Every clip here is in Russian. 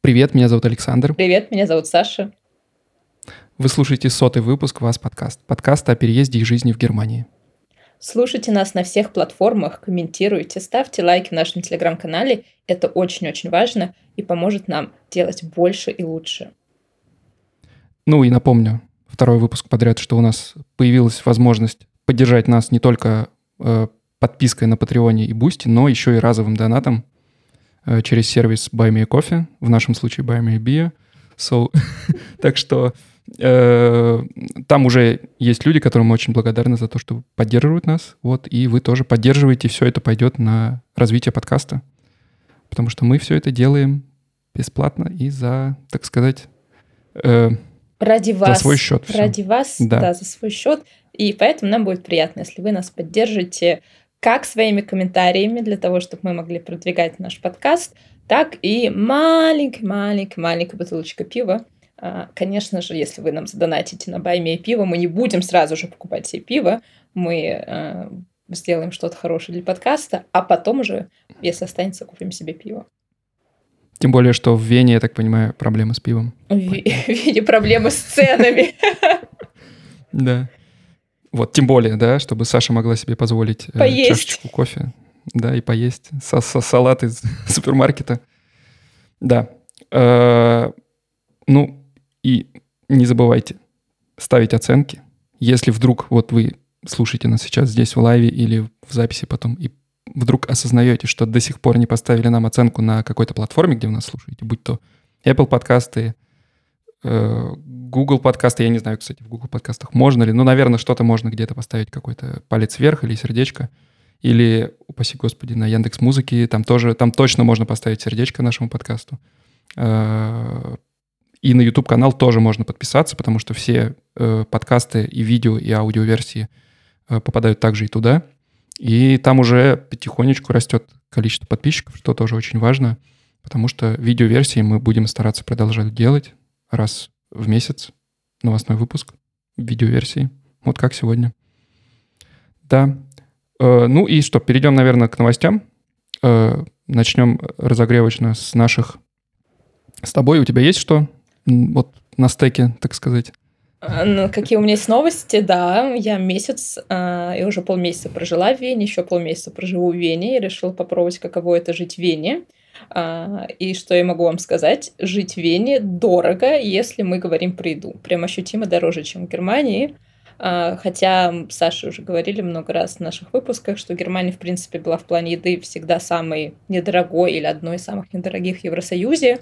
Привет, меня зовут Александр. Привет, меня зовут Саша. Вы слушаете сотый выпуск «Das Podcast». Подкаст о переезде и жизни в Германии. Слушайте нас на всех платформах, комментируйте, ставьте лайки в нашем телеграм-канале. Это очень-очень важно и поможет нам делать больше и лучше. Ну и напомню, второй выпуск подряд, что у нас появилась возможность поддержать нас не только э, подпиской на Патреоне и Бусти, но еще и разовым донатом э, через сервис Buy Me Coffee, в нашем случае Buy Me Beer. So, так что э, там уже есть люди, которым мы очень благодарны за то, что поддерживают нас. Вот, и вы тоже поддерживаете, все это пойдет на развитие подкаста. Потому что мы все это делаем бесплатно и за, так сказать, э, ради вас. За свой счет. Ради вас, да. да, за свой счет. И поэтому нам будет приятно, если вы нас поддержите как своими комментариями для того, чтобы мы могли продвигать наш подкаст, так и маленькая-маленькая-маленькая бутылочка пива. А, конечно же, если вы нам задонатите на Баймия пиво, мы не будем сразу же покупать себе пиво, мы а, сделаем что-то хорошее для подкаста, а потом уже, если останется, купим себе пиво. Тем более, что в Вене, я так понимаю, проблемы с пивом. В Вене проблемы с ценами. Да. Вот, тем более, да, чтобы Саша могла себе позволить э, поесть. чашечку кофе, да, и поесть со со салат из супермаркета. Да. Э, ну, и не забывайте ставить оценки. Если вдруг вот вы слушаете нас сейчас здесь в лайве или в записи потом, и вдруг осознаете, что до сих пор не поставили нам оценку на какой-то платформе, где вы нас слушаете, будь то Apple подкасты, Google подкасты, я не знаю, кстати, в Google подкастах можно ли, ну, наверное, что-то можно где-то поставить, какой-то палец вверх или сердечко, или, упаси господи, на Яндекс Музыке, там тоже, там точно можно поставить сердечко нашему подкасту. Э, и на YouTube канал тоже можно подписаться, потому что все э, подкасты и видео, и аудиоверсии попадают также и туда. И там уже потихонечку растет количество подписчиков, что тоже очень важно, потому что видеоверсии мы будем стараться продолжать делать раз в месяц, новостной выпуск видеоверсии, вот как сегодня. Да. Э, ну и что, перейдем, наверное, к новостям. Э, начнем разогревочно с наших... С тобой у тебя есть что? Вот на стеке, так сказать. А, ну, какие у меня есть новости, да, я месяц, э, я уже полмесяца прожила в Вене, еще полмесяца проживу в Вене и решила попробовать, каково это жить в Вене. Э, и что я могу вам сказать, жить в Вене дорого, если мы говорим про еду, прям ощутимо дороже, чем в Германии. Э, хотя Саша уже говорили много раз в наших выпусках, что Германия, в принципе, была в плане еды всегда самой недорогой или одной из самых недорогих в Евросоюзе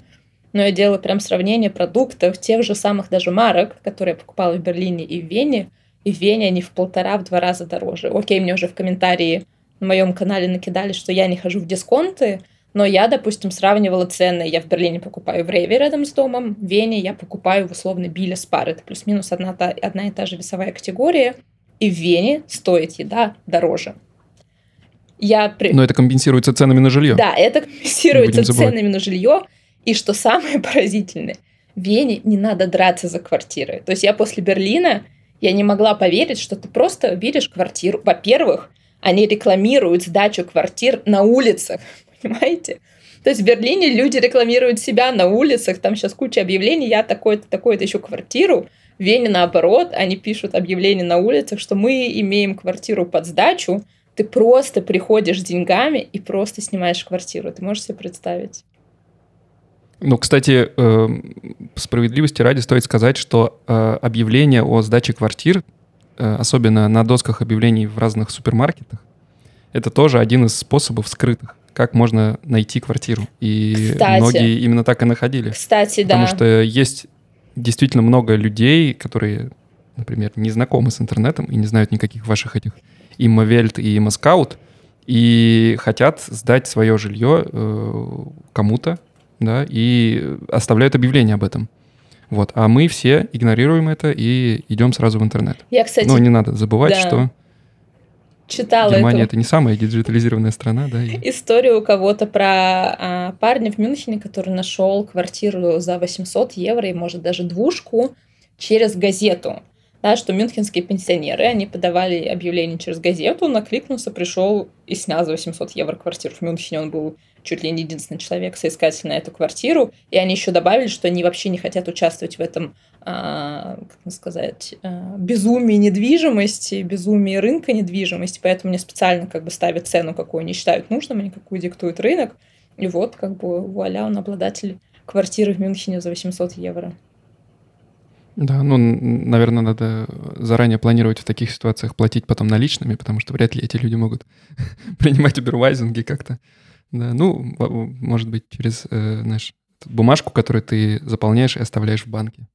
но я делала прям сравнение продуктов, тех же самых даже марок, которые я покупала в Берлине и в Вене, и в Вене они в полтора, в два раза дороже. Окей, мне уже в комментарии на моем канале накидали, что я не хожу в дисконты, но я, допустим, сравнивала цены. Я в Берлине покупаю в Рейве рядом с домом, в Вене я покупаю в условно Биле Спар. Это плюс-минус одна, та, одна и та же весовая категория. И в Вене стоит еда дороже. Я при... Но это компенсируется ценами на жилье. Да, это компенсируется ценами на жилье. И что самое поразительное, в Вене не надо драться за квартиры. То есть я после Берлина, я не могла поверить, что ты просто видишь квартиру. Во-первых, они рекламируют сдачу квартир на улицах, понимаете? То есть в Берлине люди рекламируют себя на улицах, там сейчас куча объявлений, я такой-то, такой-то еще квартиру. В Вене наоборот, они пишут объявления на улицах, что мы имеем квартиру под сдачу, ты просто приходишь с деньгами и просто снимаешь квартиру. Ты можешь себе представить? Ну, кстати, э, справедливости ради стоит сказать, что э, объявление о сдаче квартир, э, особенно на досках объявлений в разных супермаркетах, это тоже один из способов скрытых, как можно найти квартиру. И Кстати. многие именно так и находили. Кстати, да. Потому что есть действительно много людей, которые, например, не знакомы с интернетом и не знают никаких ваших этих иммовельт и имаскаут, и хотят сдать свое жилье э, кому-то, да, и оставляют объявление об этом. Вот. А мы все игнорируем это и идем сразу в интернет. Я, кстати... Но не надо забывать, да. что читала Германия эту... это не самая диджитализированная страна, да? И... Историю у кого-то про а, парня в Мюнхене, который нашел квартиру за 800 евро и, может, даже двушку через газету. да, что мюнхенские пенсионеры, они подавали объявление через газету, накликнулся, пришел и снял за 800 евро квартиру. В Мюнхене он был чуть ли не единственный человек, соискатель на эту квартиру. И они еще добавили, что они вообще не хотят участвовать в этом, как сказать, а, безумии недвижимости, безумии рынка недвижимости. Поэтому мне специально как бы ставят цену, какую они считают нужным, а не какую диктует рынок. И вот, как бы, вуаля, он обладатель квартиры в Мюнхене за 800 евро. Да, ну, наверное, надо заранее планировать в таких ситуациях платить потом наличными, потому что вряд ли эти люди могут принимать убервайзинги как-то. Да, ну, может быть, через, э, знаешь, бумажку, которую ты заполняешь и оставляешь в банке.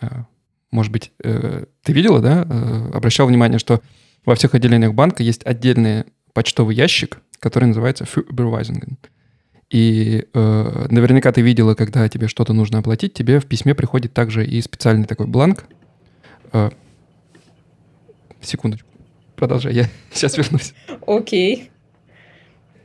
А, может быть, э, ты видела, да, э, обращал внимание, что во всех отделениях банка есть отдельный почтовый ящик, который называется Überweisungen. И э, наверняка ты видела, когда тебе что-то нужно оплатить, тебе в письме приходит также и специальный такой бланк. Э, секундочку. Продолжай, я сейчас вернусь. Окей. Okay.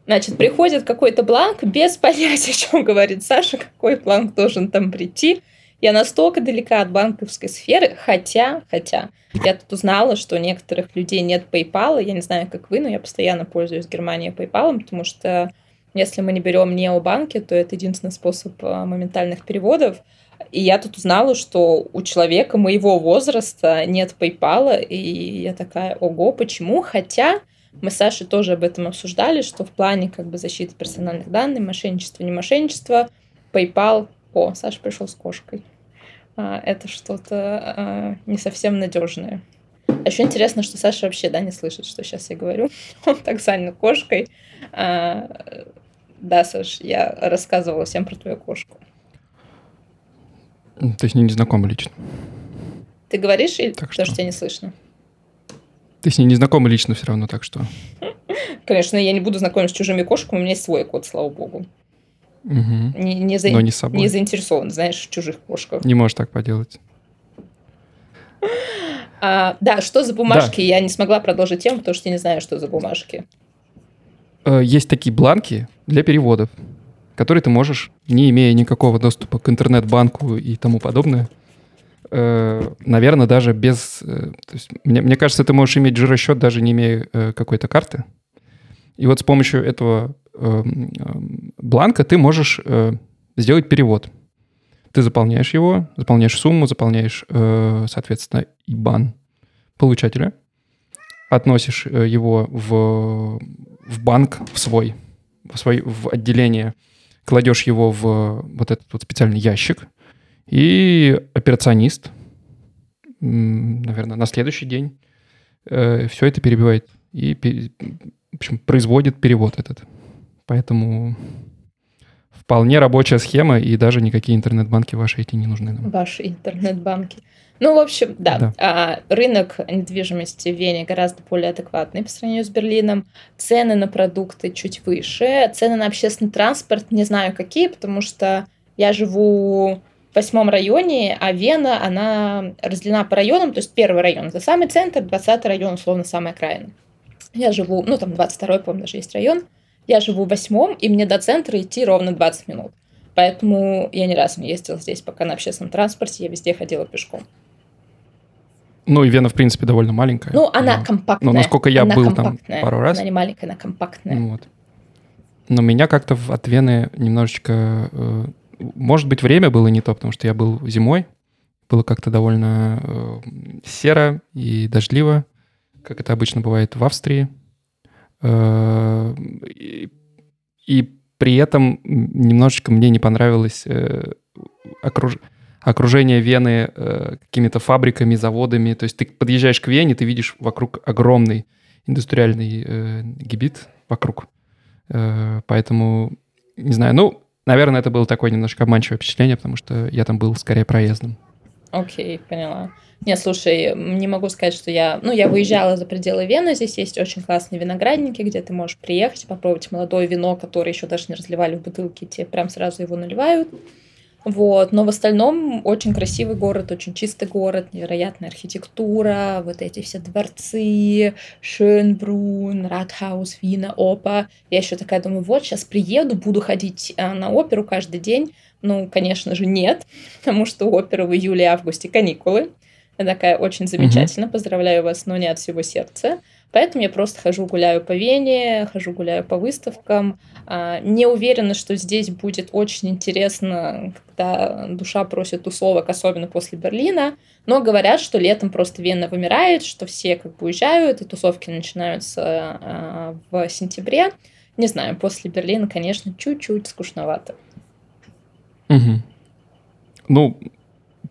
Значит, приходит какой-то бланк без понятия, о чем говорит Саша, какой бланк должен там прийти. Я настолько далека от банковской сферы, хотя, хотя, я тут узнала, что у некоторых людей нет PayPal, я не знаю, как вы, но я постоянно пользуюсь в Германии PayPal, потому что если мы не берем необанки, то это единственный способ а, моментальных переводов. И я тут узнала, что у человека моего возраста нет PayPal, и я такая, ого, почему? Хотя мы с Сашей тоже об этом обсуждали, что в плане как бы защиты персональных данных, мошенничество, не мошенничество, PayPal... О, Саша пришел с кошкой. А, это что-то а, не совсем надежное. А еще интересно, что Саша вообще, да, не слышит, что сейчас я говорю. Он так занят кошкой. А, да, Саш, я рассказывала всем про твою кошку. То есть не знакомы лично? Ты говоришь, или так потому что тебя не слышно? Ты с ней не знакома лично все равно, так что... Конечно, я не буду знакомиться с чужими кошками, у меня есть свой кот, слава богу. Угу. Не, не, за... Но не собой. не заинтересован, знаешь, в чужих кошках. Не можешь так поделать. А, да, что за бумажки? Да. Я не смогла продолжить тему, потому что я не знаю, что за бумажки. Э, есть такие бланки для переводов, которые ты можешь, не имея никакого доступа к интернет-банку и тому подобное, э, наверное, даже без... Э, то есть, мне, мне кажется, ты можешь иметь жиросчет, даже не имея какой-то карты. И вот с помощью этого бланка ты можешь сделать перевод. Ты заполняешь его, заполняешь сумму, заполняешь, соответственно, IBAN получателя, относишь его в в банк, в свой, в, свой, в отделение, кладешь его в вот этот вот специальный ящик, и операционист, наверное, на следующий день э, все это перебивает и, в общем, производит перевод этот. Поэтому вполне рабочая схема, и даже никакие интернет-банки ваши эти не нужны нам. Ваши интернет-банки. Ну, в общем, да, да. А, рынок недвижимости в Вене гораздо более адекватный по сравнению с Берлином. Цены на продукты чуть выше. Цены на общественный транспорт не знаю какие, потому что я живу в восьмом районе, а Вена, она разделена по районам. То есть первый район — это самый центр, двадцатый район, условно, самая окраина. Я живу, ну, там 22-й, по-моему, даже есть район. Я живу в восьмом, и мне до центра идти ровно 20 минут. Поэтому я ни разу не ездила здесь пока на общественном транспорте, я везде ходила пешком. Ну, и Вена, в принципе, довольно маленькая. Ну, она но, компактная. Но насколько я она был там пару раз... Она не маленькая, она компактная. Вот. Но меня как-то от Вены немножечко... Э, может быть, время было не то, потому что я был зимой. Было как-то довольно э, серо и дождливо, как это обычно бывает в Австрии. Э, и, при этом немножечко мне не понравилось э, окруж окружение Вены э, какими-то фабриками, заводами. То есть ты подъезжаешь к Вене, ты видишь вокруг огромный индустриальный гибит вокруг. Поэтому, не знаю, ну, наверное, это было такое немножко обманчивое впечатление, потому что я там был скорее проездом. Окей, okay, поняла. Нет, слушай, не могу сказать, что я... Ну, я выезжала за пределы Вены, здесь есть очень классные виноградники, где ты можешь приехать, попробовать молодое вино, которое еще даже не разливали в бутылки, тебе прям сразу его наливают. Вот, но в остальном очень красивый город, очень чистый город, невероятная архитектура, вот эти все дворцы, Шönbrunn, Ратхаус, Вина, Опа. Я еще такая думаю, вот сейчас приеду, буду ходить э, на оперу каждый день. Ну, конечно же, нет, потому что у оперы в июле-августе каникулы. Я такая, очень замечательно, угу. поздравляю вас, но не от всего сердца. Поэтому я просто хожу, гуляю по Вене, хожу, гуляю по выставкам. А, не уверена, что здесь будет очень интересно, когда душа просит тусовок, особенно после Берлина. Но говорят, что летом просто Вена вымирает, что все как бы уезжают, и тусовки начинаются а, в сентябре. Не знаю, после Берлина, конечно, чуть-чуть скучновато. Угу. Ну,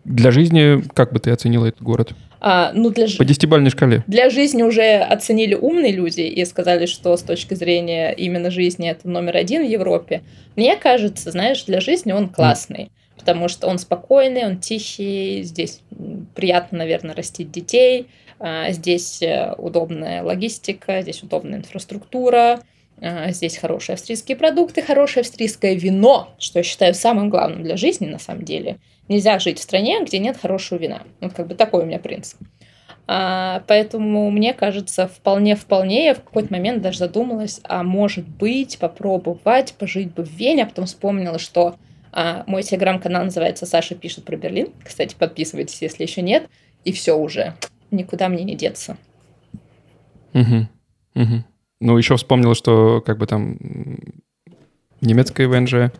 для жизни, как бы ты оценила этот город? А, ну для По десятибалльной шкале. Для жизни уже оценили умные люди и сказали, что с точки зрения именно жизни это номер один в Европе. Мне кажется, знаешь, для жизни он классный. Mm. Потому что он спокойный, он тихий, здесь приятно, наверное, растить детей, а, здесь э, удобная логистика, здесь удобная инфраструктура, здесь хорошие австрийские продукты, хорошее австрийское вино, что я считаю самым главным для жизни на самом деле. Нельзя жить в стране, где нет хорошего вина. Вот как бы такой у меня принцип. А, поэтому мне кажется, вполне-вполне я в какой-то момент даже задумалась, а может быть попробовать пожить бы в Вене, а потом вспомнила, что а, мой телеграм-канал называется «Саша пишет про Берлин». Кстати, подписывайтесь, если еще нет. И все уже. Никуда мне не деться. Угу. Угу. Ну, еще вспомнила, что как бы там немецкая ВНЖ,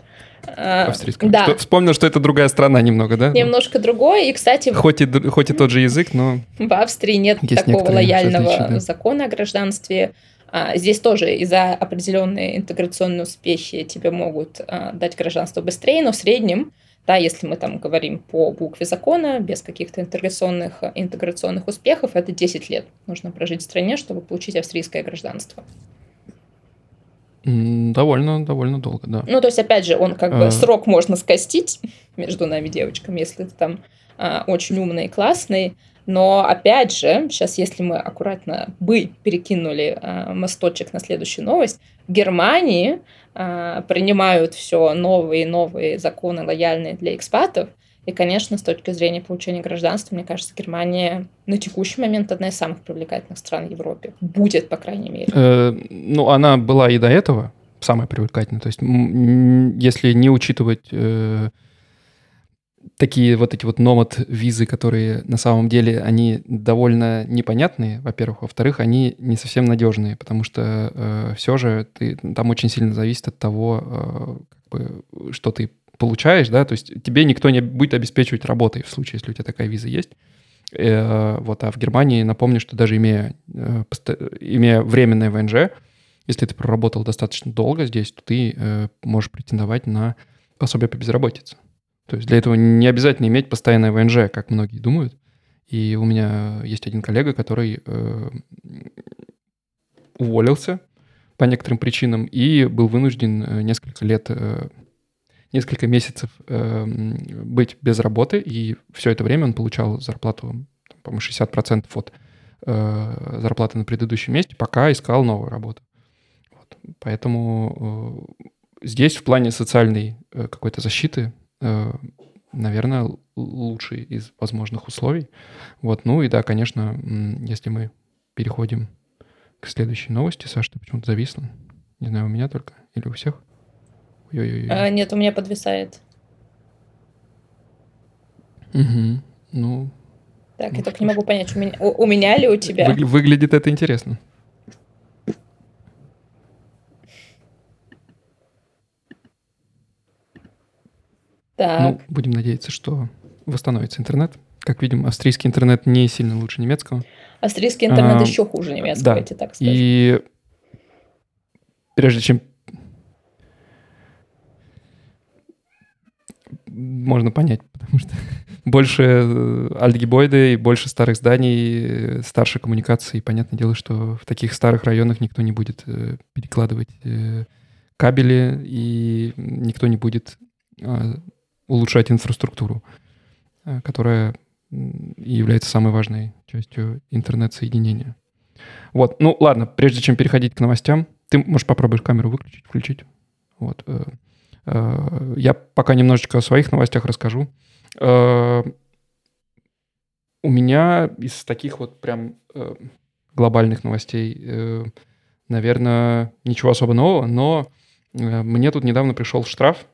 а, австрийская. Да. Что, вспомнил, что это другая страна немного, да? Немножко другое. И, кстати... Хоть и, хоть и тот же язык, но... В Австрии нет такого лояльного отличия, да. закона о гражданстве. А, здесь тоже из-за определенной интеграционной успехи тебе могут а, дать гражданство быстрее, но в среднем да, если мы там говорим по букве закона, без каких-то интеграционных, интеграционных успехов, это 10 лет нужно прожить в стране, чтобы получить австрийское гражданство. Довольно, довольно долго, да. Ну, то есть, опять же, он как бы а... срок можно скостить между нами девочками, если ты там а, очень умный и классный. Но, опять же, сейчас, если мы аккуратно бы перекинули а, мосточек на следующую новость, в Германии а, принимают все новые и новые законы, лояльные для экспатов. И, конечно, с точки зрения получения гражданства, мне кажется, Германия на текущий момент одна из самых привлекательных стран в Европе. Будет, по крайней мере. Э, ну, она была и до этого самая привлекательная. То есть, если не учитывать э, такие вот эти вот номад визы, которые на самом деле, они довольно непонятные, во-первых. Во-вторых, они не совсем надежные, потому что э, все же ты, там очень сильно зависит от того, э, как бы, что ты получаешь, да, то есть тебе никто не будет обеспечивать работой в случае, если у тебя такая виза есть. Э, вот, а в Германии, напомню, что даже имея, э, имея временное ВНЖ, если ты проработал достаточно долго здесь, то ты э, можешь претендовать на пособие по безработице. То есть для этого не обязательно иметь постоянное ВНЖ, как многие думают. И у меня есть один коллега, который э, уволился по некоторым причинам и был вынужден э, несколько лет, э, несколько месяцев э, быть без работы. И все это время он получал зарплату, по-моему, 60% от э, зарплаты на предыдущем месте, пока искал новую работу. Вот. Поэтому э, здесь в плане социальной э, какой-то защиты наверное, лучший из возможных условий. Вот, ну и да, конечно, если мы переходим к следующей новости, Саша, ты почему-то зависла. Не знаю, у меня только или у всех? Ой-ой-ой. А, нет, у меня подвисает. Угу. Ну. Так, ну, я только не могу понять, у меня, у, у меня ли у тебя? Вы, выглядит это интересно. Так. Ну, будем надеяться, что восстановится интернет. Как видим, австрийский интернет не сильно лучше немецкого. Австрийский интернет а, еще хуже немецкого, да. тебе так скажу. И прежде чем можно понять, потому что больше э, альтгебойды и больше старых зданий, э, старше коммуникации. Понятное дело, что в таких старых районах никто не будет э, перекладывать кабели, и никто не будет а, улучшать инфраструктуру, э, которая является самой важной частью интернет-соединения. Вот, ну ладно, прежде чем переходить к новостям, ты можешь попробуешь камеру выключить, включить. Вот. Э, э, я пока немножечко о своих новостях расскажу. У меня из таких вот прям глобальных новостей, наверное, ничего особо нового, но мне тут недавно пришел штраф.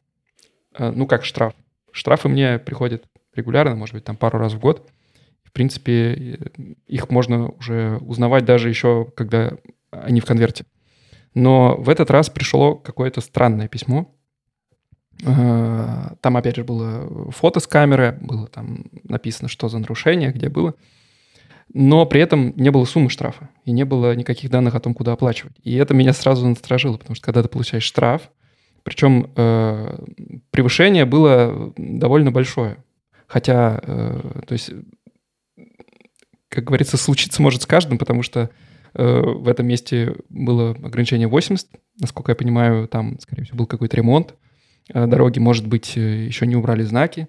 Ну, как штраф? Штрафы мне приходят регулярно, может быть, там пару раз в год. в принципе, их можно уже узнавать даже еще, когда они в конверте. Но в этот раз пришло какое-то странное письмо. Э, там, опять же, было фото с камеры, было там написано, что за нарушение, где было. Но при этом не было суммы штрафа и не было никаких данных о том, куда оплачивать. И это меня сразу насторожило, потому что когда ты получаешь штраф, причем э, превышение было довольно большое. Хотя, э, то есть, как говорится, случиться может с каждым, потому что э, в этом месте было ограничение 80. Насколько я понимаю, там, скорее всего, был какой-то ремонт. Э, дороги, может быть, э, еще не убрали знаки.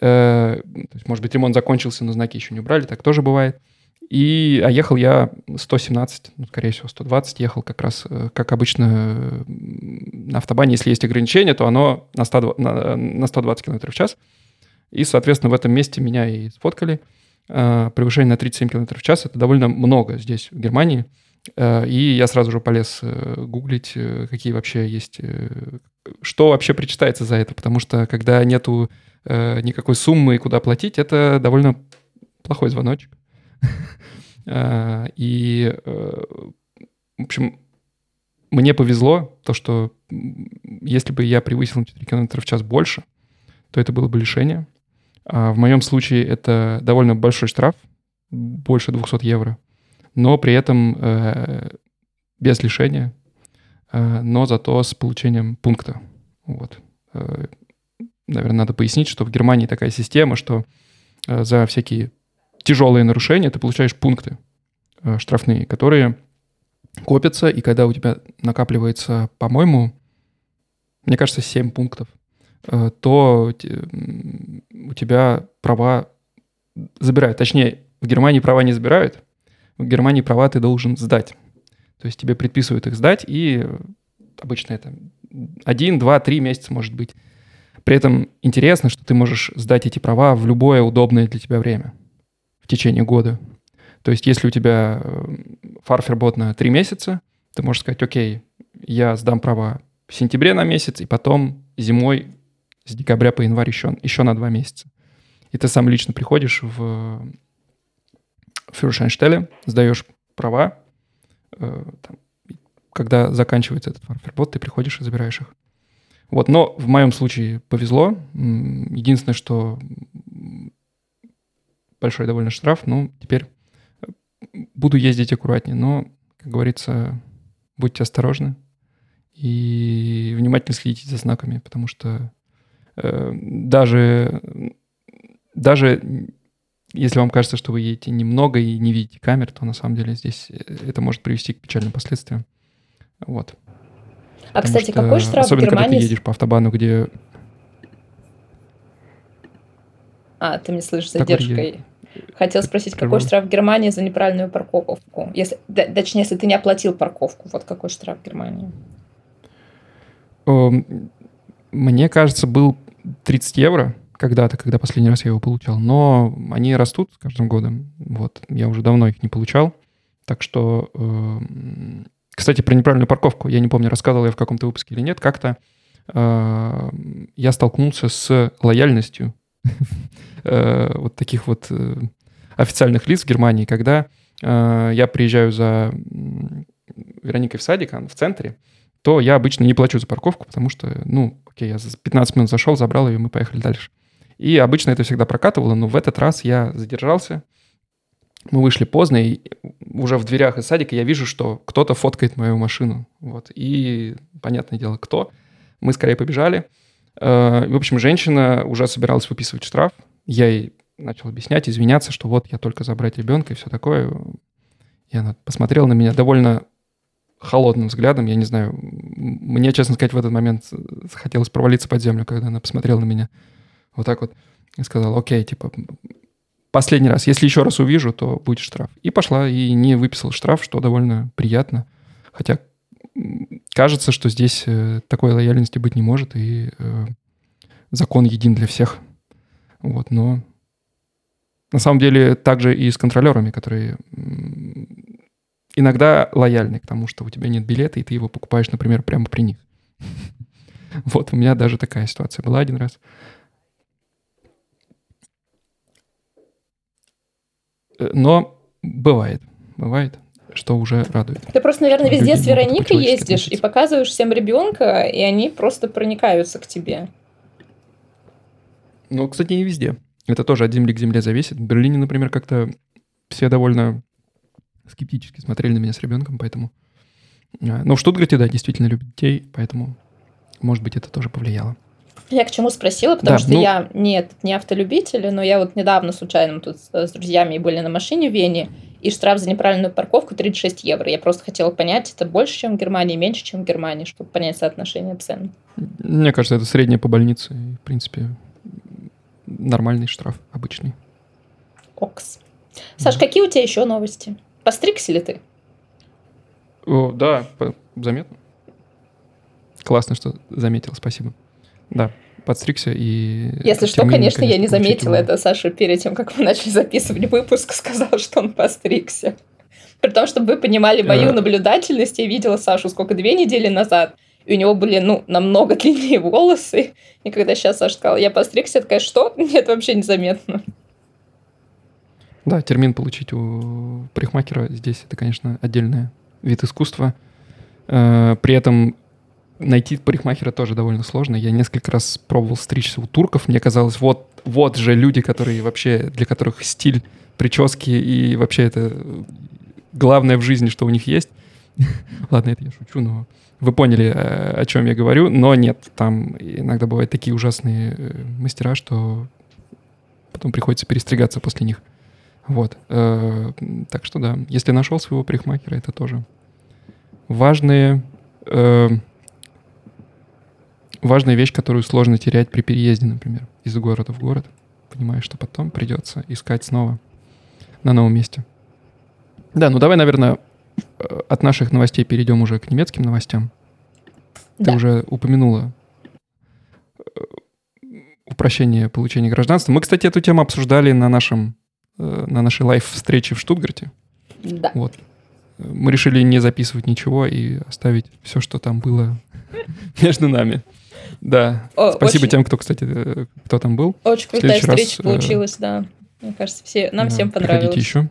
Э, то есть, может быть, ремонт закончился, но знаки еще не убрали, так тоже бывает. И, а ехал я 117, ну, скорее всего, 120 ехал как раз, э, как обычно на автобане, если есть ограничение, то оно на, 100, на, на 120 км в час. И, соответственно, в этом месте меня и сфоткали. Э, превышение на 37 км в час — это довольно много здесь, в Германии. Э, и я сразу же полез гуглить, какие вообще есть... Что вообще причитается за это, потому что когда нету никакой суммы и куда платить, это довольно плохой звоночек. А, и, э, в общем, мне повезло, то, что если бы я превысил на 4 км в час больше, то это было бы лишение. А в моем случае это довольно большой штраф, больше 200 евро, но при этом э, без лишения, э, но зато с получением пункта. Вот. Э, наверное, надо пояснить, что в Германии такая система, что э, за всякие тяжелые нарушения, ты получаешь пункты э, штрафные, которые копятся, и когда у тебя накапливается, по-моему, мне кажется, 7 пунктов, э, то у тебя права забирают. Точнее, в Германии права не забирают, в Германии права ты должен сдать. То есть тебе предписывают их сдать, и обычно это один, два, три месяца может быть. При этом интересно, что ты можешь сдать эти права в любое удобное для тебя время в течение года. То есть если у тебя э, фарфербот на три месяца, ты можешь сказать, окей, я сдам права в сентябре на месяц, и потом зимой с декабря по январь еще, еще на два месяца. И ты сам лично приходишь в Фюршайнштеле, сдаешь права, э, там, когда заканчивается этот фарфербот, ты приходишь и забираешь их. Вот, но в моем случае повезло. Единственное, что большой довольно штраф, ну, теперь э, буду ездить аккуратнее, но, как говорится, будьте осторожны и внимательно следите за знаками, потому что э, даже, даже если вам кажется, что вы едете немного и не видите камер, то на самом деле здесь э, это может привести к печальным последствиям. Вот. А, Потому кстати, что, какой штраф особенно, в Германии? когда ты едешь по автобану, где... А, ты мне слышишь задержкой. Хотел спросить, какой штраф в Германии за неправильную парковку? Если, точнее, если ты не оплатил парковку, вот какой штраф в Германии? Эм, мне кажется, был 30 евро когда-то, когда последний раз я его получал. Но они растут с каждым годом. Вот. Я уже давно их не получал. Так что... Эм, кстати, про неправильную парковку. Я не помню, рассказывал я в каком-то выпуске или нет. Как-то эм, я столкнулся с лояльностью Э, вот таких вот э, официальных лиц в Германии, когда э, я приезжаю за Вероникой в садик, в центре, то я обычно не плачу за парковку, потому что, ну, окей, я за 15 минут зашел, забрал ее, мы поехали дальше. И обычно это всегда прокатывало, но в этот раз я задержался, мы вышли поздно, и уже в дверях из садика я вижу, что кто-то фоткает мою машину. Вот. И, понятное дело, кто. Мы скорее побежали. В общем, женщина уже собиралась выписывать штраф. Я ей начал объяснять, извиняться, что вот я только забрать ребенка и все такое. И она посмотрела на меня довольно холодным взглядом. Я не знаю, мне, честно сказать, в этот момент захотелось провалиться под землю, когда она посмотрела на меня вот так вот и сказала, окей, типа, последний раз, если еще раз увижу, то будет штраф. И пошла и не выписала штраф, что довольно приятно. Хотя кажется, что здесь э, такой лояльности быть не может, и э, закон един для всех. Вот, но на самом деле также и с контролерами, которые иногда лояльны к тому, что у тебя нет билета, и ты его покупаешь, например, прямо при них. Вот, у меня даже такая ситуация была один раз. Э, но бывает, бывает, что уже радует. Ты просто, наверное, везде Люди с Вероникой ездишь относиться. и показываешь всем ребенка, и они просто проникаются к тебе. Ну, кстати, не везде. Это тоже от земли к земле зависит. В Берлине, например, как-то все довольно скептически смотрели на меня с ребенком, поэтому... А, но в Штутгарте, да, действительно любят детей, поэтому, может быть, это тоже повлияло. Я к чему спросила, потому да, что ну... я нет, не автолюбитель, но я вот недавно случайно тут с друзьями были на машине в Вене, и штраф за неправильную парковку 36 евро. Я просто хотела понять, это больше, чем в Германии, меньше, чем в Германии, чтобы понять соотношение цен. Мне кажется, это среднее по больнице. И, в принципе, нормальный штраф, обычный. Окс. Саш, да. какие у тебя еще новости? Постригся ли ты? О, да, заметно. Классно, что заметил, спасибо. Да, подстригся и... Если что, конечно, я не заметила это. Саша перед тем, как мы начали записывать выпуск, сказал, что он постригся. При том, чтобы вы понимали мою наблюдательность, я видела Сашу сколько, две недели назад, и у него были, ну, намного длиннее волосы. И когда сейчас Саша сказала, я постригся, такая, что? Нет, вообще незаметно. Да, термин получить у парикмахера здесь, это, конечно, отдельный вид искусства. Э, при этом найти парикмахера тоже довольно сложно. Я несколько раз пробовал стричься у турков. Мне казалось, вот, вот же люди, которые вообще, для которых стиль прически и вообще это главное в жизни, что у них есть. Ладно, это я шучу, но вы поняли, э, о чем я говорю. Но нет, там иногда бывают такие ужасные э, мастера, что потом приходится перестригаться после них. Вот. Э, так что да, если нашел своего парикмахера, это тоже важные важная вещь, которую сложно терять при переезде, например, из города в город. Понимаешь, что потом придется искать снова на новом месте. Да, ну давай, наверное, от наших новостей перейдем уже к немецким новостям. Да. Ты уже упомянула э, упрощение получения гражданства. Мы, кстати, эту тему обсуждали на нашем э, на нашей лайв-встрече в Штутгарте. Да. Вот. Мы решили не записывать ничего и оставить все, что там было между нами. Да. О, Спасибо очень... тем, кто, кстати, э, кто там был. Очень крутая встреча раз, э, получилась, да. Мне кажется, все, нам да, всем понравилось. еще.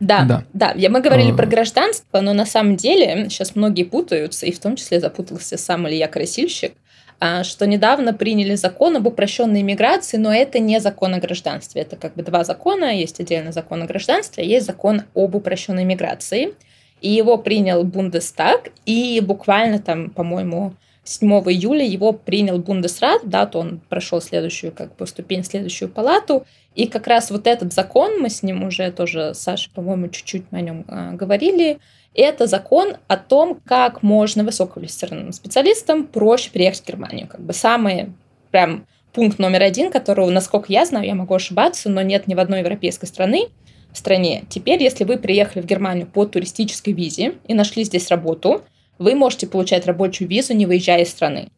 Да, да, да. Я, мы говорили а... про гражданство, но на самом деле сейчас многие путаются, и в том числе запутался сам Илья Красильщик, а, что недавно приняли закон об упрощенной миграции, но это не закон о гражданстве. Это как бы два закона. Есть отдельно закон о гражданстве, а есть закон об упрощенной миграции. И его принял Бундестаг, и буквально там, по-моему, 7 июля его принял Бундесрат, да, то он прошел следующую как бы ступень, следующую палату, и как раз вот этот закон, мы с ним уже тоже, Саша, по-моему, чуть-чуть о нем а, говорили, это закон о том, как можно высококвалифицированным специалистам проще приехать в Германию. Как бы самый прям пункт номер один, который, насколько я знаю, я могу ошибаться, но нет ни в одной европейской страны, стране. Теперь, если вы приехали в Германию по туристической визе и нашли здесь работу, вы можете получать рабочую визу, не выезжая из страны.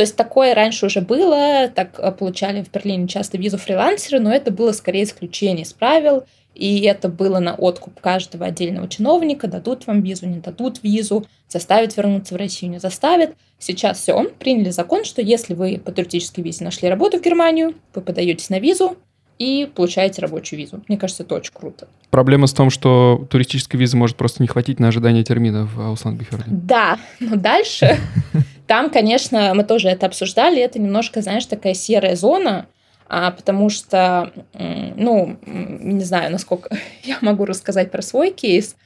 То есть такое раньше уже было, так э, получали в Берлине часто визу фрилансеры, но это было скорее исключение из правил, и это было на откуп каждого отдельного чиновника, дадут вам визу, не дадут визу, заставят вернуться в Россию, не заставят. Сейчас все, приняли закон, что если вы по туристической визе нашли работу в Германию, вы подаетесь на визу, и получаете рабочую визу. Мне кажется, это очень круто. Проблема в том, что туристической визы может просто не хватить на ожидание термина в Аусланд-Биферде. Да, но дальше там, конечно, мы тоже это обсуждали, это немножко, знаешь, такая серая зона, а, потому что, ну, не знаю, насколько я могу рассказать про свой кейс.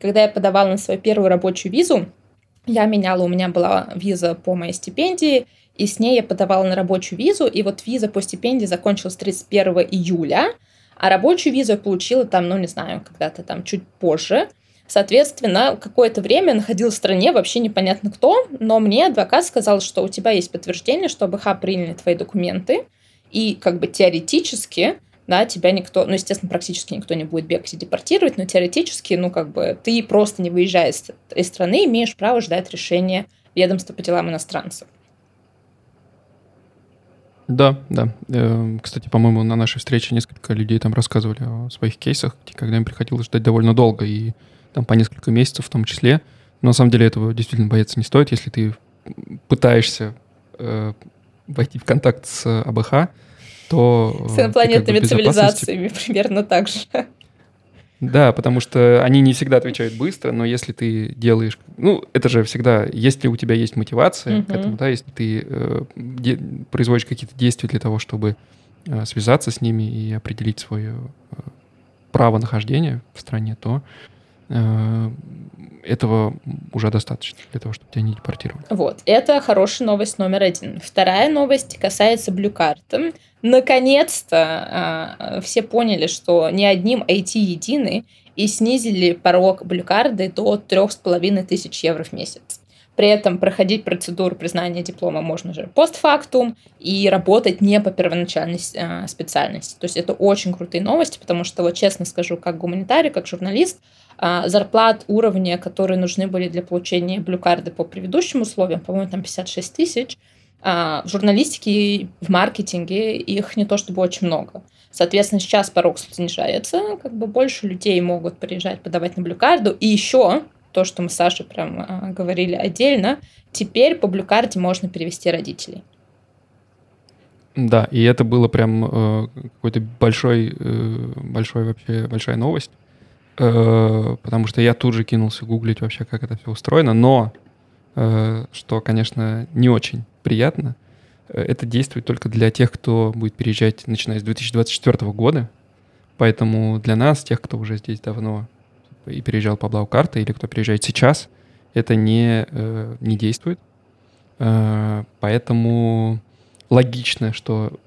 Когда я подавала на свою первую рабочую визу, я меняла, у меня была виза по моей стипендии, и с ней я подавала на рабочую визу, и вот виза по стипендии закончилась 31 июля, а рабочую визу я получила там, ну, не знаю, когда-то там чуть позже. Соответственно, какое-то время находилась в стране вообще непонятно кто, но мне адвокат сказал, что у тебя есть подтверждение, что БХ приняли твои документы, и как бы теоретически, да, тебя никто, ну, естественно, практически никто не будет бегать и депортировать, но теоретически, ну, как бы, ты просто не выезжая из, из страны, имеешь право ждать решения ведомства по делам иностранцев. Да, да. Э, кстати, по-моему, на нашей встрече несколько людей там рассказывали о своих кейсах, когда им приходилось ждать довольно долго, и там по несколько месяцев в том числе. Но на самом деле этого действительно бояться не стоит, если ты пытаешься э, войти в контакт с АБХ, то... С инопланетными как бы, цивилизациями примерно так же. Да, потому что они не всегда отвечают быстро, но если ты делаешь... Ну, это же всегда, если у тебя есть мотивация uh-huh. к этому, да, если ты э, де, производишь какие-то действия для того, чтобы э, связаться с ними и определить свое э, право нахождения в стране, то э, этого уже достаточно для того, чтобы тебя не депортировали. Вот, это хорошая новость номер один. Вторая новость касается Card. Наконец-то э, все поняли, что не одним IT едины и снизили порог блюкарды до трех с половиной тысяч евро в месяц. При этом проходить процедуру признания диплома можно же постфактум и работать не по первоначальной э, специальности. То есть это очень крутые новости, потому что, вот честно скажу, как гуманитарий, как журналист, э, зарплат уровня, которые нужны были для получения блюкарды по предыдущим условиям, по-моему, там 56 тысяч, а, в журналистике, в маркетинге их не то чтобы очень много. Соответственно, сейчас порог снижается, как бы больше людей могут приезжать подавать на блюкарду. И еще то, что мы с Сашей прям а, говорили отдельно, теперь по блюкарде можно перевести родителей. Да, и это было прям э, какой-то большой, э, большой вообще большая новость, э, потому что я тут же кинулся гуглить вообще, как это все устроено, но э, что, конечно, не очень приятно. Э, это действует только для тех, кто будет переезжать, начиная с 2024 года. Поэтому для нас, тех, кто уже здесь давно и переезжал по Блау-карте, или кто переезжает сейчас, это не, э, не действует. Э, поэтому логично, что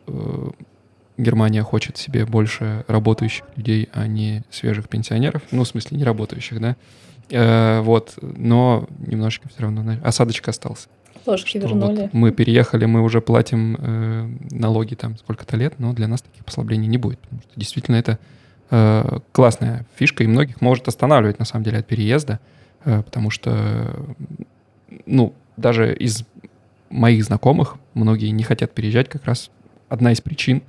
Германия хочет себе больше работающих людей, а не свежих пенсионеров. Ну, в смысле, не работающих, да. Вот, но немножечко все равно осадочка остался. Ложки вернули. Вот мы переехали, мы уже платим э, налоги там сколько-то лет, но для нас таких послаблений не будет, потому что действительно это э, классная фишка, и многих может останавливать на самом деле от переезда, э, потому что, ну, даже из моих знакомых многие не хотят переезжать, как раз одна из причин,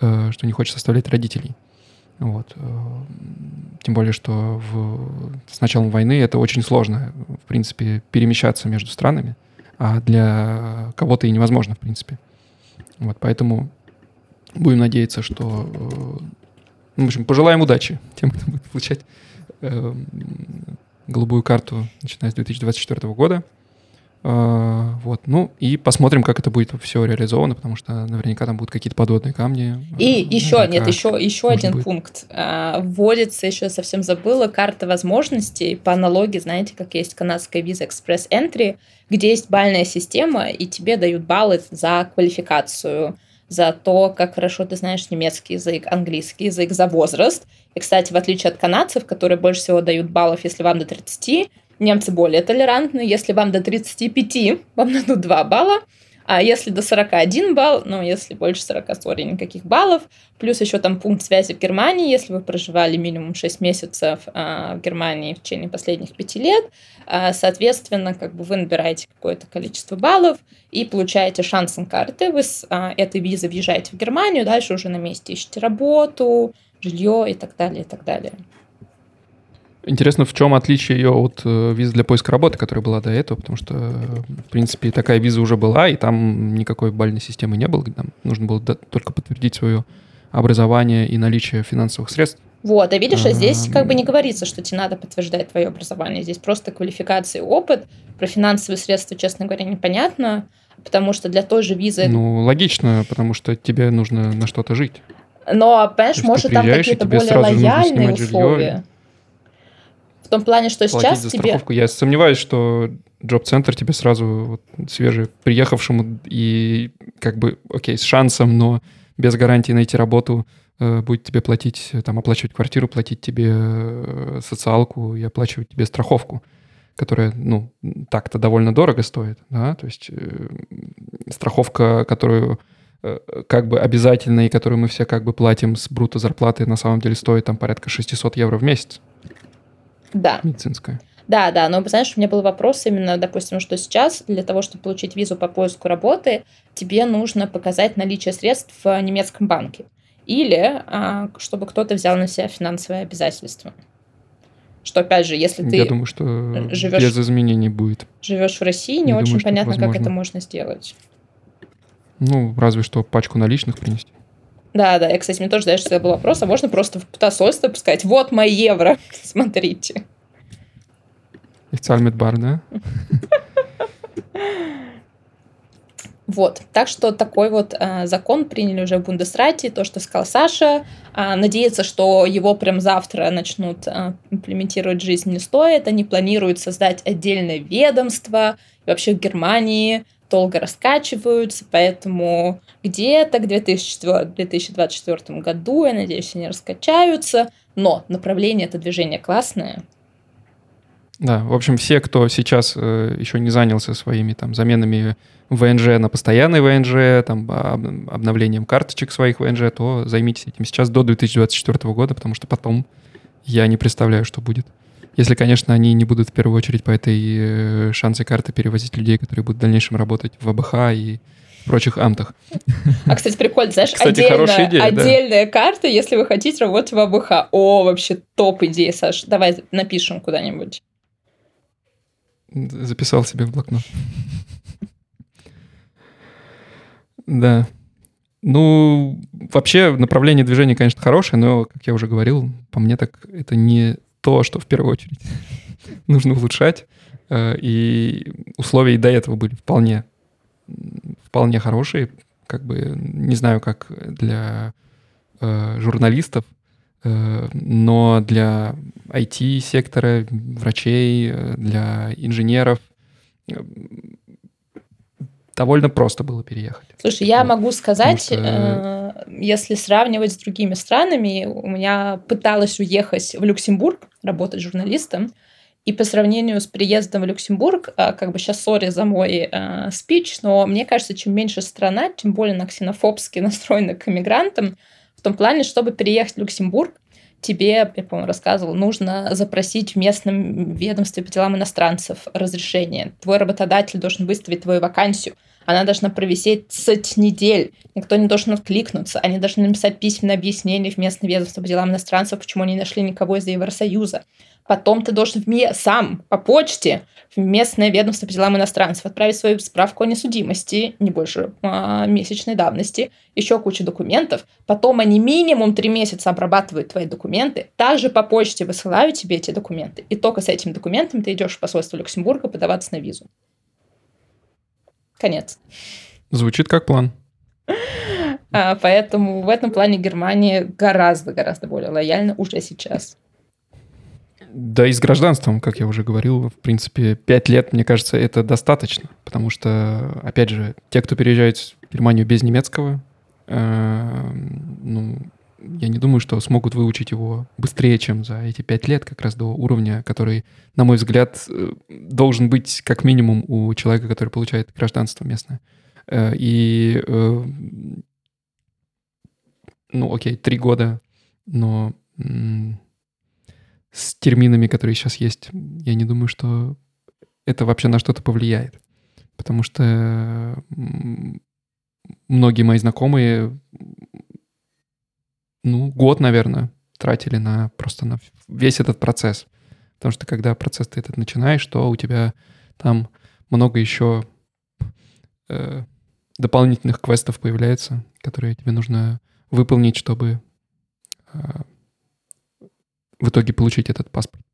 э, что не хочет оставлять родителей. Вот. Э, тем более, что в, с началом войны это очень сложно, в принципе, перемещаться между странами а для кого-то и невозможно, в принципе. Вот, поэтому будем надеяться, что... Э, ну, в общем, пожелаем удачи тем, кто будет получать э, голубую карту, начиная с 2024 года. Uh, вот, ну и посмотрим, как это будет все реализовано, потому что наверняка там будут какие-то подводные камни. И uh, еще, нет, еще, еще один будет. пункт. Uh, вводится, еще совсем забыла, карта возможностей по аналогии, знаете, как есть канадская виза Express Entry, где есть бальная система, и тебе дают баллы за квалификацию, за то, как хорошо ты знаешь немецкий язык, английский язык, за возраст. И, кстати, в отличие от канадцев, которые больше всего дают баллов, если вам до 30, Немцы более толерантны. Если вам до 35, вам дадут 2 балла. А если до 41 балл, ну, если больше 40, сори, никаких баллов, плюс еще там пункт связи в Германии, если вы проживали минимум 6 месяцев а, в Германии в течение последних 5 лет, а, соответственно, как бы вы набираете какое-то количество баллов и получаете шанс на карты, вы с а, этой визы въезжаете в Германию, дальше уже на месте ищете работу, жилье и так далее, и так далее. Интересно, в чем отличие ее от э, визы для поиска работы, которая была до этого, потому что, в принципе, такая виза уже была, и там никакой бальной системы не было, там нужно было только подтвердить свое образование и наличие финансовых средств. Вот, а видишь, а здесь как бы не говорится, что тебе надо подтверждать твое образование. Здесь просто квалификация и опыт. Про финансовые средства, честно говоря, непонятно, потому что для той же визы... Ну, логично, потому что тебе нужно на что-то жить. Но, понимаешь, может, там какие-то более лояльные условия. Жилье том плане, что сейчас за тебе... страховку. Я сомневаюсь, что джоб-центр тебе сразу вот, свежий приехавшему и как бы, окей, с шансом, но без гарантии найти работу э, будет тебе платить, там, оплачивать квартиру, платить тебе э, социалку и оплачивать тебе страховку, которая, ну, так-то довольно дорого стоит, да, то есть э, страховка, которую э, как бы обязательно и которую мы все как бы платим с бруто зарплаты, на самом деле стоит там порядка 600 евро в месяц. Да. Медицинская. Да, да, но, знаешь, у меня был вопрос именно, допустим, что сейчас для того, чтобы получить визу по поиску работы, тебе нужно показать наличие средств в немецком банке. Или а, чтобы кто-то взял на себя финансовые обязательства. Что, опять же, если ты Я думаю, что живешь, без изменений будет. Живешь в России, не, не очень думаю, понятно, как это можно сделать. Ну, разве что пачку наличных принести. Да, да, я, кстати, мне тоже, знаешь, всегда был вопрос, а можно просто в посольство сказать, вот мои евро, смотрите. Ich бар, да? Вот, так что такой вот э, закон приняли уже в Бундесрате, то, что сказал Саша. Э, надеяться, что его прям завтра начнут э, имплементировать в жизнь не стоит. Они планируют создать отдельное ведомство. И вообще в Германии долго раскачиваются, поэтому где-то к 2024 году, я надеюсь, они раскачаются. Но направление это движение классное. Да, в общем, все, кто сейчас э, еще не занялся своими там заменами ВНЖ на постоянный ВНЖ, там, обновлением карточек своих ВНЖ, то займитесь этим сейчас до 2024 года, потому что потом я не представляю, что будет. Если, конечно, они не будут в первую очередь по этой э, шансе карты перевозить людей, которые будут в дальнейшем работать в АБХ и прочих амтах. А, кстати, прикольно, знаешь, кстати, отдельная, идея, отдельная да. карта, если вы хотите работать в АБХ. О, вообще топ идея, Саш. Давай напишем куда-нибудь. Записал себе в блокнот. Да. Ну, вообще направление движения, конечно, хорошее, но, как я уже говорил, по мне так это не то, что в первую очередь нужно улучшать. Э, и условия и до этого были вполне, вполне хорошие. Как бы не знаю, как для э, журналистов, Э, но для IT-сектора, врачей, для инженеров довольно просто было переехать. Слушай, я вот. могу сказать, что... если сравнивать с другими странами, у меня пыталась уехать в Люксембург, работать журналистом, и по сравнению с приездом в Люксембург, как бы сейчас сори за мой э, спич, но мне кажется, чем меньше страна, тем более на ксенофобски настроена к иммигрантам, в том плане, чтобы переехать в Люксембург, тебе, я, по-моему, рассказывал, нужно запросить в местном ведомстве по делам иностранцев разрешение. Твой работодатель должен выставить твою вакансию. Она должна провисеть сотни недель. Никто не должен откликнуться. Они должны написать письменное объяснение в местное ведомство по делам иностранцев, почему они не нашли никого из Евросоюза. Потом ты должен в МИ сам по почте в местное ведомство по делам иностранцев отправить свою справку о несудимости, не больше а, месячной давности, еще кучу документов. Потом они минимум три месяца обрабатывают твои документы, также по почте высылают тебе эти документы. И только с этим документом ты идешь в посольство Люксембурга подаваться на визу. Конец. Звучит как план. А, поэтому в этом плане Германия гораздо-гораздо более лояльна уже сейчас. Да и с гражданством, как я уже говорил, в принципе, пять лет, мне кажется, это достаточно, потому что, опять же, те, кто переезжает в Германию без немецкого, э, ну, я не думаю, что смогут выучить его быстрее, чем за эти пять лет, как раз до уровня, который, на мой взгляд, э, должен быть как минимум у человека, который получает гражданство местное. Э, и, э, ну, окей, три года, но с терминами, которые сейчас есть, я не думаю, что это вообще на что-то повлияет. Потому что многие мои знакомые, ну, год, наверное, тратили на просто на весь этот процесс. Потому что когда процесс ты этот начинаешь, то у тебя там много еще э, дополнительных квестов появляется, которые тебе нужно выполнить, чтобы э, в итоге получить этот паспорт.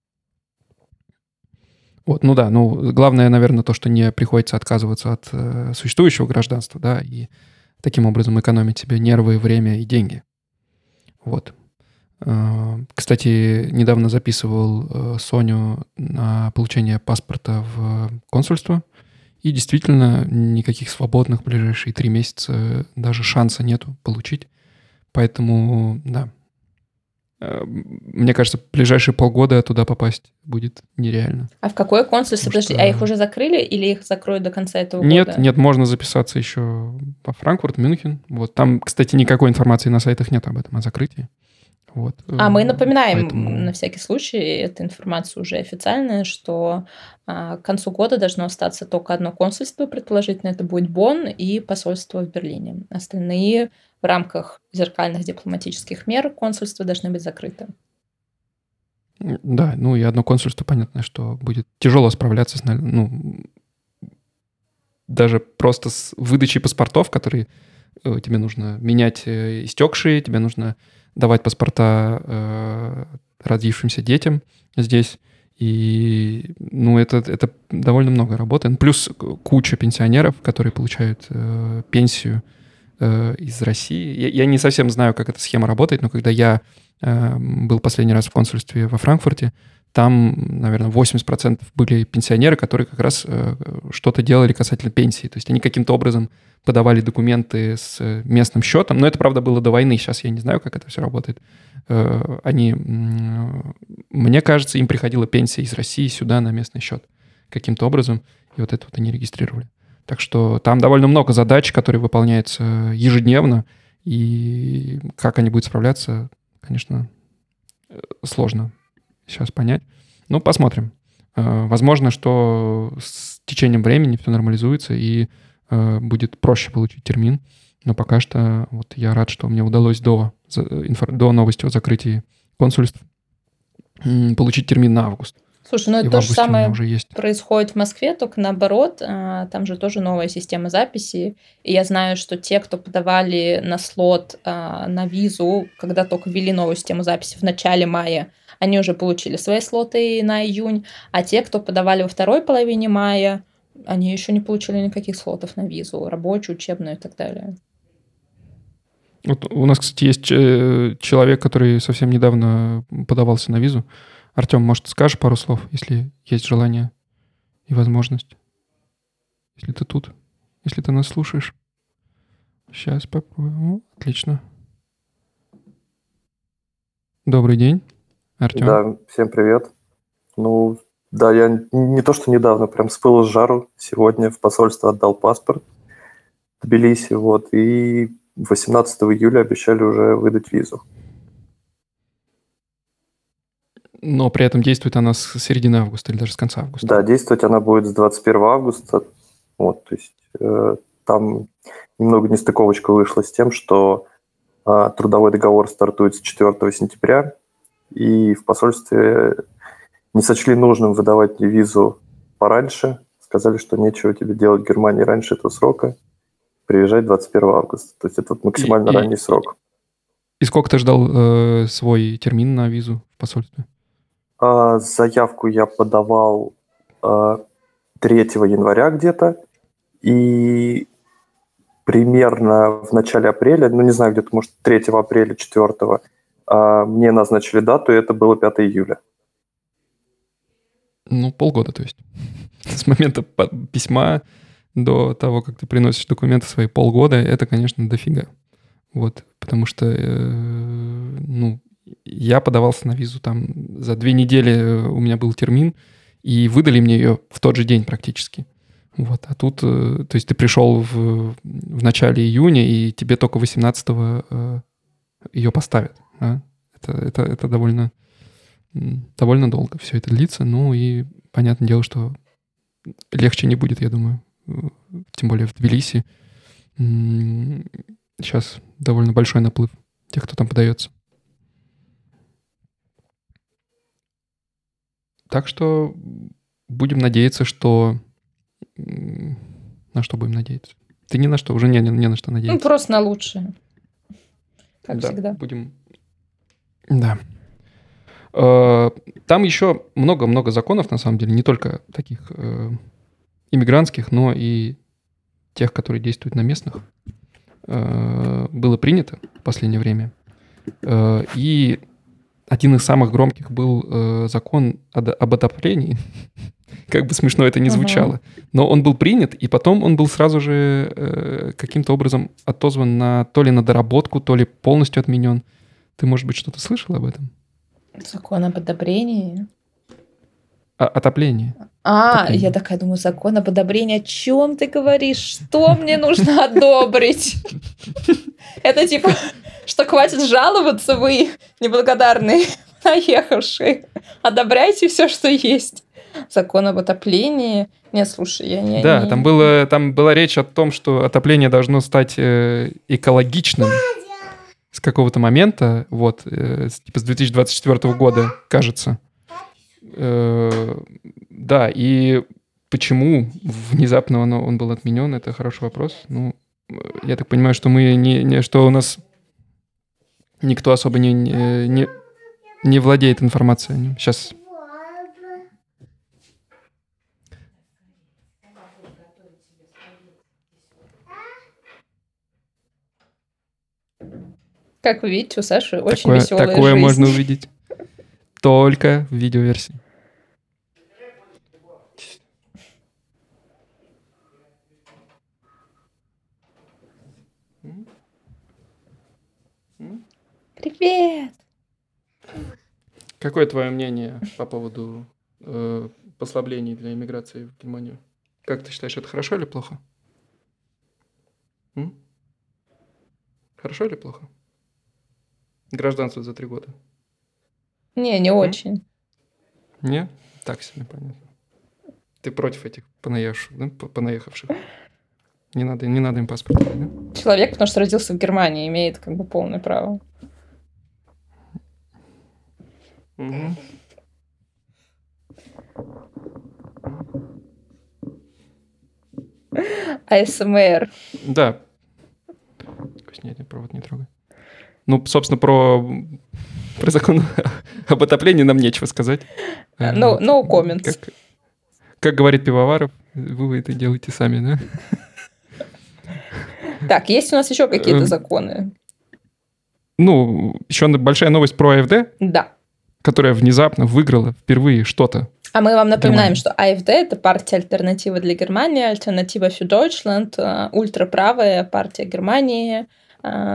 Вот, ну да, ну главное, наверное, то, что не приходится отказываться от э, существующего гражданства, да, и таким образом экономить себе нервы, время и деньги. Вот. Э, кстати, недавно записывал э, Соню на получение паспорта в консульство, и действительно никаких свободных в ближайшие три месяца даже шанса нету получить. Поэтому, да, мне кажется, ближайшие полгода туда попасть будет нереально. А в какое консульство? Подожди, что... а их уже закрыли или их закроют до конца этого нет, года? Нет, можно записаться еще по Франкфурт, Мюнхен. Вот там, кстати, никакой информации на сайтах нет об этом, о закрытии. Вот. А мы напоминаем Поэтому... на всякий случай, эта информация уже официальная, что а, к концу года должно остаться только одно консульство, предположительно, это будет Бонн и посольство в Берлине. Остальные в рамках зеркальных дипломатических мер консульства должны быть закрыты. Да, ну и одно консульство, понятно, что будет тяжело справляться с, ну, даже просто с выдачей паспортов, которые э, тебе нужно менять э, истекшие, тебе нужно давать паспорта э, родившимся детям здесь. И, ну, это, это довольно много работы. Ну, плюс куча пенсионеров, которые получают э, пенсию э, из России. Я, я не совсем знаю, как эта схема работает, но когда я э, был последний раз в консульстве во Франкфурте, там, наверное, 80% были пенсионеры, которые как раз э, что-то делали касательно пенсии. То есть они каким-то образом подавали документы с местным счетом. Но это, правда, было до войны. Сейчас я не знаю, как это все работает. Э, они, мне кажется, им приходила пенсия из России сюда на местный счет каким-то образом. И вот это вот они регистрировали. Так что там довольно много задач, которые выполняются ежедневно. И как они будут справляться, конечно, э, сложно сейчас понять. Ну, посмотрим. Э, возможно, что с течением времени все нормализуется и э, будет проще получить термин. Но пока что вот я рад, что мне удалось до, до новости о закрытии консульств получить термин на август. Слушай, ну это то же самое уже есть. происходит в Москве, только наоборот. А, там же тоже новая система записи. И я знаю, что те, кто подавали на слот на визу, когда только ввели новую систему записи в начале мая, они уже получили свои слоты на июнь. А те, кто подавали во второй половине мая, они еще не получили никаких слотов на визу, рабочую, учебную и так далее. Вот у нас, кстати, есть э, человек, который совсем недавно подавался на визу. Артем, может, скажешь пару слов, если есть желание и возможность? Если ты тут, если ты нас слушаешь. Сейчас попробуем. Отлично. Добрый день, Артем. Да, всем привет. Ну, да, я не то, что недавно, прям с пылу с жару сегодня в посольство отдал паспорт в Тбилиси, вот, и 18 июля обещали уже выдать визу. Но при этом действует она с середины августа или даже с конца августа. Да, действовать она будет с 21 августа. Вот, то есть э, там немного нестыковочка вышла с тем, что э, трудовой договор стартует с 4 сентября, и в посольстве не сочли нужным выдавать мне визу пораньше, сказали, что нечего тебе делать в Германии раньше этого срока, приезжать 21 августа. То есть это вот максимально и, ранний срок. И сколько ты ждал э, свой термин на визу в посольстве? А, заявку я подавал а, 3 января где-то, и примерно в начале апреля, ну не знаю, где-то, может, 3 апреля, 4 а, мне назначили дату, и это было 5 июля. Ну, полгода, то есть. С момента письма до того, как ты приносишь документы свои полгода, это, конечно, дофига. Вот, потому что, э, ну, я подавался на визу там за две недели э, у меня был термин, и выдали мне ее в тот же день практически. Вот, а тут, э, то есть ты пришел в, в начале июня, и тебе только 18-го э, ее поставят. А? Это, это, это довольно, довольно долго все это длится. Ну и понятное дело, что легче не будет, я думаю. Тем более в Тбилиси. Сейчас довольно большой наплыв тех, кто там подается. Так что будем надеяться, что... На что будем надеяться? Ты ни на что, уже не, не, не на что надеяться. Ну, просто на лучшее. Как да, всегда. Будем... Да. Э, там еще много-много законов, на самом деле, не только таких э, иммигрантских, но и тех, которые действуют на местных, э, было принято в последнее время. И один из самых громких был э, закон об отоплении. как бы смешно это ни звучало. Но он был принят, и потом он был сразу же э, каким-то образом отозван на то ли на доработку, то ли полностью отменен. Ты, может быть, что-то слышал об этом? Закон об одобрении? А, отопление. А, отопление. я такая думаю, закон об одобрении. О чем ты говоришь? Что мне нужно одобрить? Это типа что хватит жаловаться, вы неблагодарные наехавшие. Одобряйте все, что есть. Закон об отоплении. Не, слушай, я не... Да, не... Там, было, там была речь о том, что отопление должно стать э, экологичным с какого-то момента, вот, э, типа с 2024 года, кажется. Э, да, и почему внезапно он, он был отменен, это хороший вопрос. Ну, я так понимаю, что мы не, не что у нас никто особо не, не, не владеет информацией о нем. Сейчас. Как вы видите, у Саши очень такое, веселая Такое жизнь. можно увидеть только в видеоверсии. Привет! Какое твое мнение по поводу э, послаблений для иммиграции в Германию? Как ты считаешь, это хорошо или плохо? М? Хорошо или плохо? Гражданство за три года. Не, не очень. Не? Так себе, понятно. Ты против этих понаехавших, да? Понаехавших. Не надо, не надо им паспорт, да? Человек, потому что родился в Германии, имеет как бы полное право. Угу. АСМР. Да. Нет, провод не трогай. Ну, собственно, про, про закон об отоплении нам нечего сказать. No, no comments. Как, как говорит Пивоваров, вы это делаете сами, да? Так, есть у нас еще какие-то эм. законы? Ну, еще большая новость про АФД. Да которая внезапно выиграла впервые что-то. А мы вам напоминаем, что АФД – это партия альтернатива для Германии, альтернатива für Deutschland, э, ультраправая партия Германии –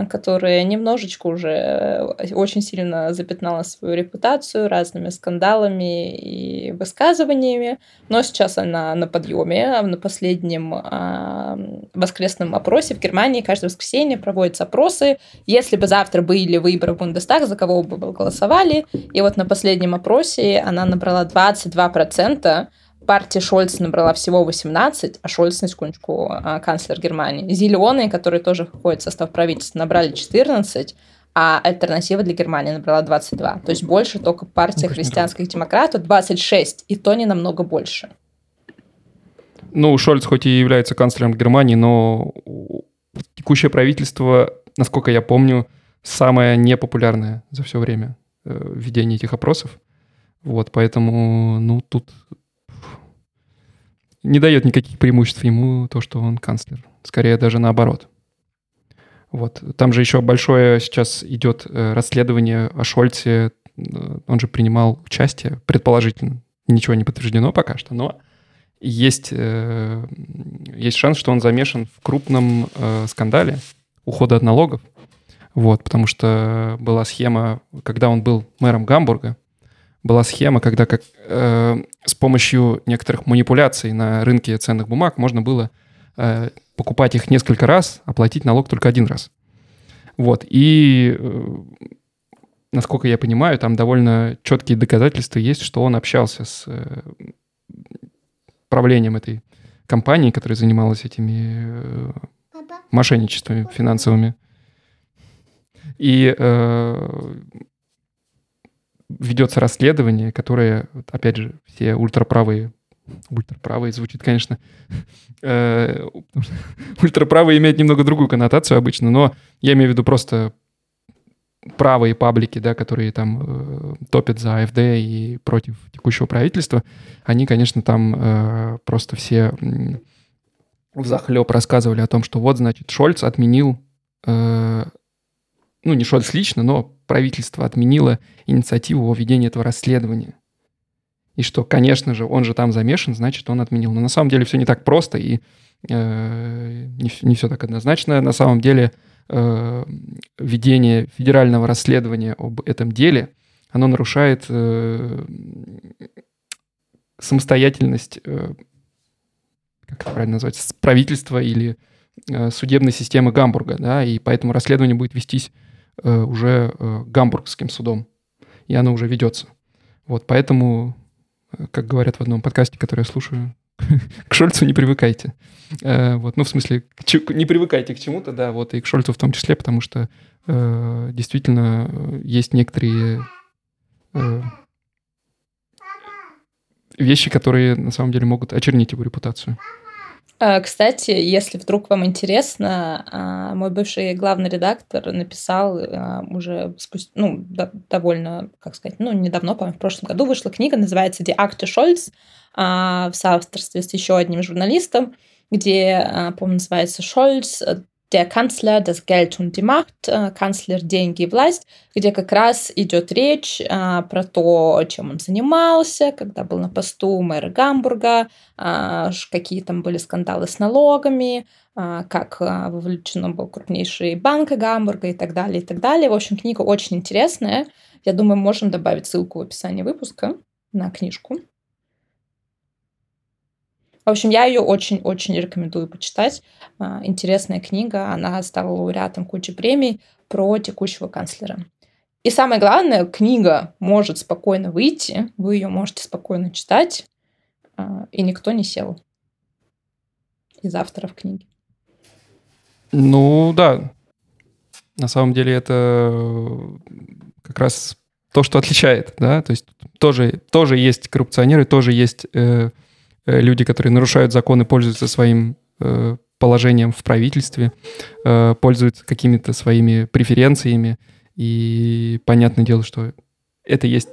которая немножечко уже э, очень сильно запятнала свою репутацию разными скандалами и высказываниями, но сейчас она на подъеме. На последнем а, воскресном опросе в Германии каждое воскресенье проводятся опросы. Если бы завтра были выборы в Бундестаг, за кого бы вы голосовали? И вот на последнем опросе она набрала 22%, партия Шольца набрала всего 18, а Шольц, на секундочку, а, канцлер Германии. Зеленые, которые тоже входят в состав правительства, набрали 14, а альтернатива для Германии набрала 22. То есть больше только партия христианских демократов 26, и то не намного больше. Ну, Шольц хоть и является канцлером Германии, но текущее правительство, насколько я помню, самое непопулярное за все время э, ведения этих опросов. Вот, поэтому, ну, тут не дает никаких преимуществ ему то, что он канцлер. Скорее даже наоборот. Вот. Там же еще большое сейчас идет э, расследование о Шольце. Он же принимал участие, предположительно. Ничего не подтверждено пока что, но есть, э, есть шанс, что он замешан в крупном э, скандале ухода от налогов. Вот, потому что была схема, когда он был мэром Гамбурга, была схема, когда как, э, с помощью некоторых манипуляций на рынке ценных бумаг можно было э, покупать их несколько раз, оплатить налог только один раз. Вот. И, э, насколько я понимаю, там довольно четкие доказательства есть, что он общался с э, правлением этой компании, которая занималась этими э, мошенничествами финансовыми. И э, ведется расследование, которое, опять же, все ультраправые ультраправые звучит, конечно. Э, ультраправые имеют немного другую коннотацию обычно, но я имею в виду просто правые паблики, да, которые там э, топят за АФД и против текущего правительства, они, конечно, там э, просто все в захлеб рассказывали о том, что вот, значит, Шольц отменил э, ну, не Шольц лично, но правительство отменило инициативу о ведении этого расследования. И что, конечно же, он же там замешан, значит, он отменил. Но на самом деле все не так просто и э, не, не все так однозначно. На самом деле э, ведение федерального расследования об этом деле, оно нарушает э, самостоятельность, э, как это правильно назвать, правительства или э, судебной системы Гамбурга, да, и поэтому расследование будет вестись уже э, гамбургским судом, и оно уже ведется. Вот, поэтому, э, как говорят в одном подкасте, который я слушаю, к Шольцу не привыкайте. Вот, ну, в смысле, не привыкайте к чему-то, да, вот, и к Шольцу в том числе, потому что действительно есть некоторые вещи, которые на самом деле могут очернить его репутацию. А, кстати, если вдруг вам интересно, а, мой бывший главный редактор написал а, уже спустя, ну, довольно, как сказать, ну, недавно, по-моему, в прошлом году вышла книга, называется «Die Akte Scholz», в соавторстве с еще одним журналистом, где, по-моему, называется «Шольц der Kanzler, das Geld und die Macht, э, канцлер, деньги и власть, где как раз идет речь а, про то, чем он занимался, когда был на посту мэра Гамбурга, а, какие там были скандалы с налогами, а, как вовлечен был крупнейший банк Гамбурга и так далее, и так далее. В общем, книга очень интересная. Я думаю, можем добавить ссылку в описании выпуска на книжку. В общем, я ее очень-очень рекомендую почитать. А, интересная книга, она стала лауреатом кучи премий про текущего канцлера. И самое главное, книга может спокойно выйти, вы ее можете спокойно читать, а, и никто не сел из авторов книги. Ну да, на самом деле это как раз то, что отличает, да, то есть тоже, тоже есть коррупционеры, тоже есть э, Э, люди, которые нарушают законы, пользуются своим э, положением в правительстве, э, пользуются какими-то своими преференциями. И понятное дело, что это есть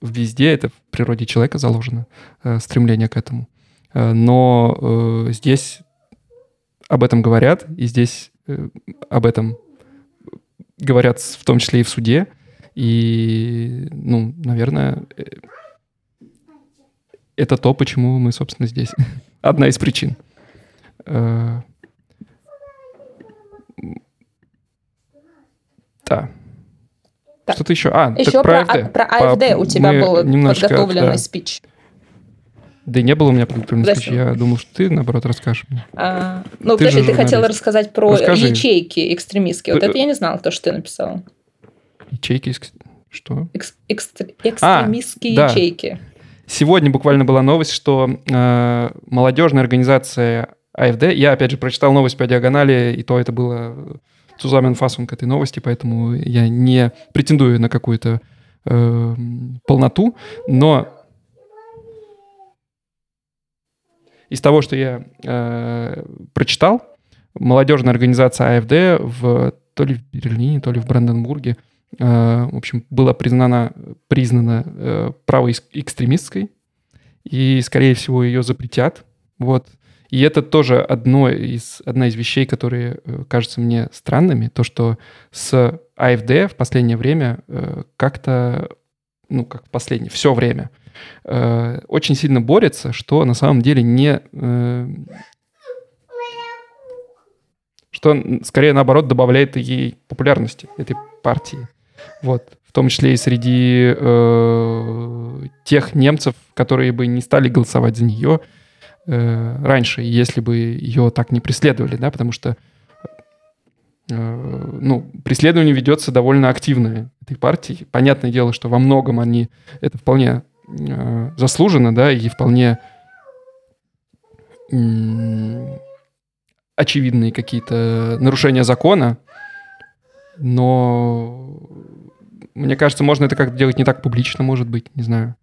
везде, это в природе человека заложено, стремление к этому. Но здесь об этом говорят, и здесь об этом говорят в том числе и в суде. И, ну, наверное, это то, почему мы, собственно, здесь. Одна из причин. Э, да. Так. Что-то еще? А, еще так про, про АФД. Про АФД у тебя был подготовленный да. спич. Да и не было у меня подготовленный спич. Я думал, что ты, наоборот, расскажешь мне. А, ну, ты, подожди, ты хотела рассказать про Расскажи. ячейки экстремистские. Вот это я не знала, то, что ты написал. Ячейки... Что? Экс- экстр- экстремистские а, ячейки. Да. Сегодня буквально была новость, что э, молодежная организация АФД, я опять же прочитал новость по диагонали, и то это было Цузамен к этой новости, поэтому я не претендую на какую-то э, полноту, но из того, что я э, прочитал, молодежная организация АФД в то ли в Берлине, то ли в Бранденбурге – в общем, была признана, признана э, правоэкстремистской, и, скорее всего, ее запретят. Вот. И это тоже одно из, одна из вещей, которые э, кажутся мне странными, то, что с АФД в последнее время как-то, ну, как в последнее, все время, очень сильно борется, что на самом деле не... Что, скорее, наоборот, добавляет ей популярности этой партии. Вот. В том числе и среди э, тех немцев, которые бы не стали голосовать за нее э, раньше, если бы ее так не преследовали, да, потому что э, ну, преследование ведется довольно активно этой партии. Понятное дело, что во многом они это вполне э, заслуженно, да, и вполне э, очевидные какие-то нарушения закона, но мне кажется, можно это как-то делать не так публично, может быть, не знаю.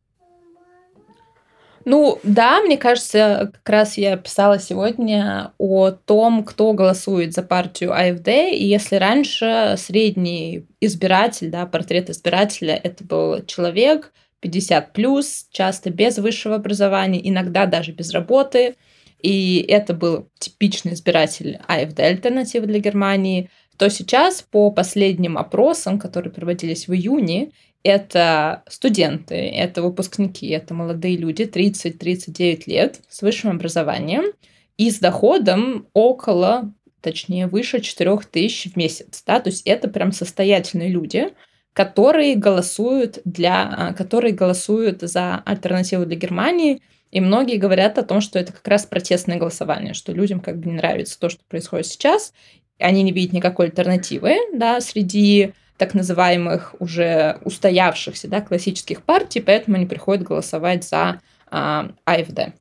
Ну, да, мне кажется, как раз я писала сегодня о том, кто голосует за партию АФД, и если раньше средний избиратель, да, портрет избирателя, это был человек 50 плюс, часто без высшего образования, иногда даже без работы, и это был типичный избиратель АФД альтернативы для Германии, то сейчас по последним опросам, которые проводились в июне, это студенты, это выпускники, это молодые люди 30-39 лет с высшим образованием и с доходом около, точнее, выше 4 тысяч в месяц. Да? То есть это прям состоятельные люди, которые голосуют, для, которые голосуют за альтернативу для Германии, и многие говорят о том, что это как раз протестное голосование, что людям как бы не нравится то, что происходит сейчас, они не видят никакой альтернативы, да, среди так называемых уже устоявшихся, да, классических партий, поэтому они приходят голосовать за а, АФД.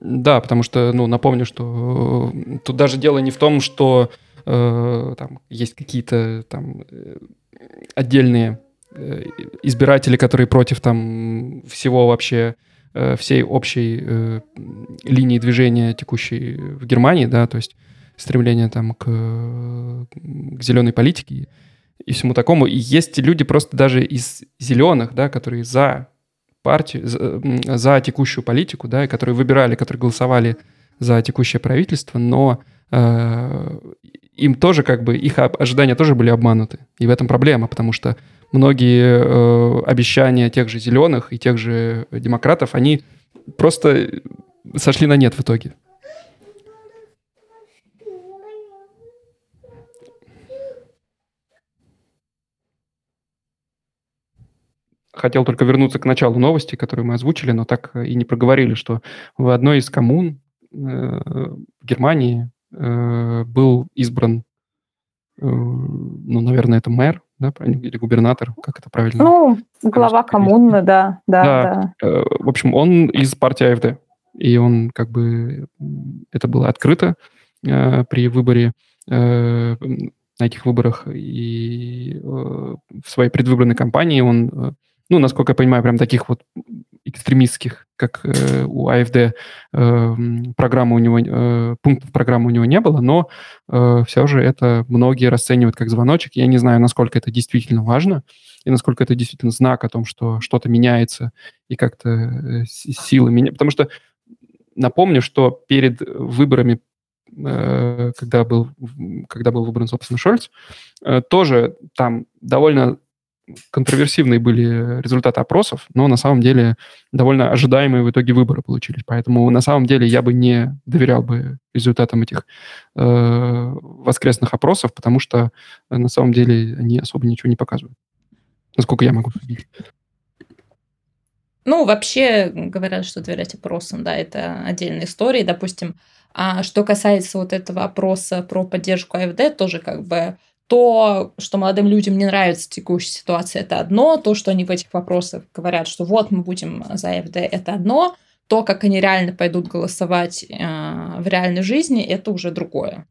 Да, потому что, ну, напомню, что э, тут даже дело не в том, что э, там есть какие-то там э, отдельные э, избиратели, которые против там всего вообще всей общей э, линии движения текущей в Германии, да, то есть стремление там к, к зеленой политике и всему такому. И есть люди просто даже из зеленых, да, которые за партию, за, за текущую политику, да, и которые выбирали, которые голосовали за текущее правительство, но э, им тоже как бы, их ожидания тоже были обмануты. И в этом проблема, потому что многие э, обещания тех же зеленых и тех же демократов, они просто сошли на нет в итоге. Хотел только вернуться к началу новости, которую мы озвучили, но так и не проговорили, что в одной из коммун э, Германии был избран, э, ну, наверное, это мэр, да, или губернатор, как это правильно? Ну, глава коммуны, да, да, да. да. В общем, он из партии АФД, и он как бы, это было открыто при выборе на этих выборах и в своей предвыборной кампании он ну, насколько я понимаю, прям таких вот экстремистских, как э, у АФД, э, программы у него, э, пунктов программы у него не было, но э, все же это многие расценивают как звоночек. Я не знаю, насколько это действительно важно и насколько это действительно знак о том, что что-то меняется и как-то э, силы меняются. Потому что напомню, что перед выборами э, когда был, когда был выбран, собственно, Шольц, э, тоже там довольно контроверсивные были результаты опросов, но на самом деле довольно ожидаемые в итоге выборы получились. Поэтому на самом деле я бы не доверял бы результатам этих э, воскресных опросов, потому что э, на самом деле они особо ничего не показывают. Насколько я могу судить. Ну, вообще говорят, что доверять опросам, да, это отдельная история. Допустим, а что касается вот этого опроса про поддержку АФД, тоже как бы то, что молодым людям не нравится текущая ситуация, это одно, то, что они в этих вопросах говорят, что вот мы будем за АФД, это одно, то, как они реально пойдут голосовать э, в реальной жизни, это уже другое.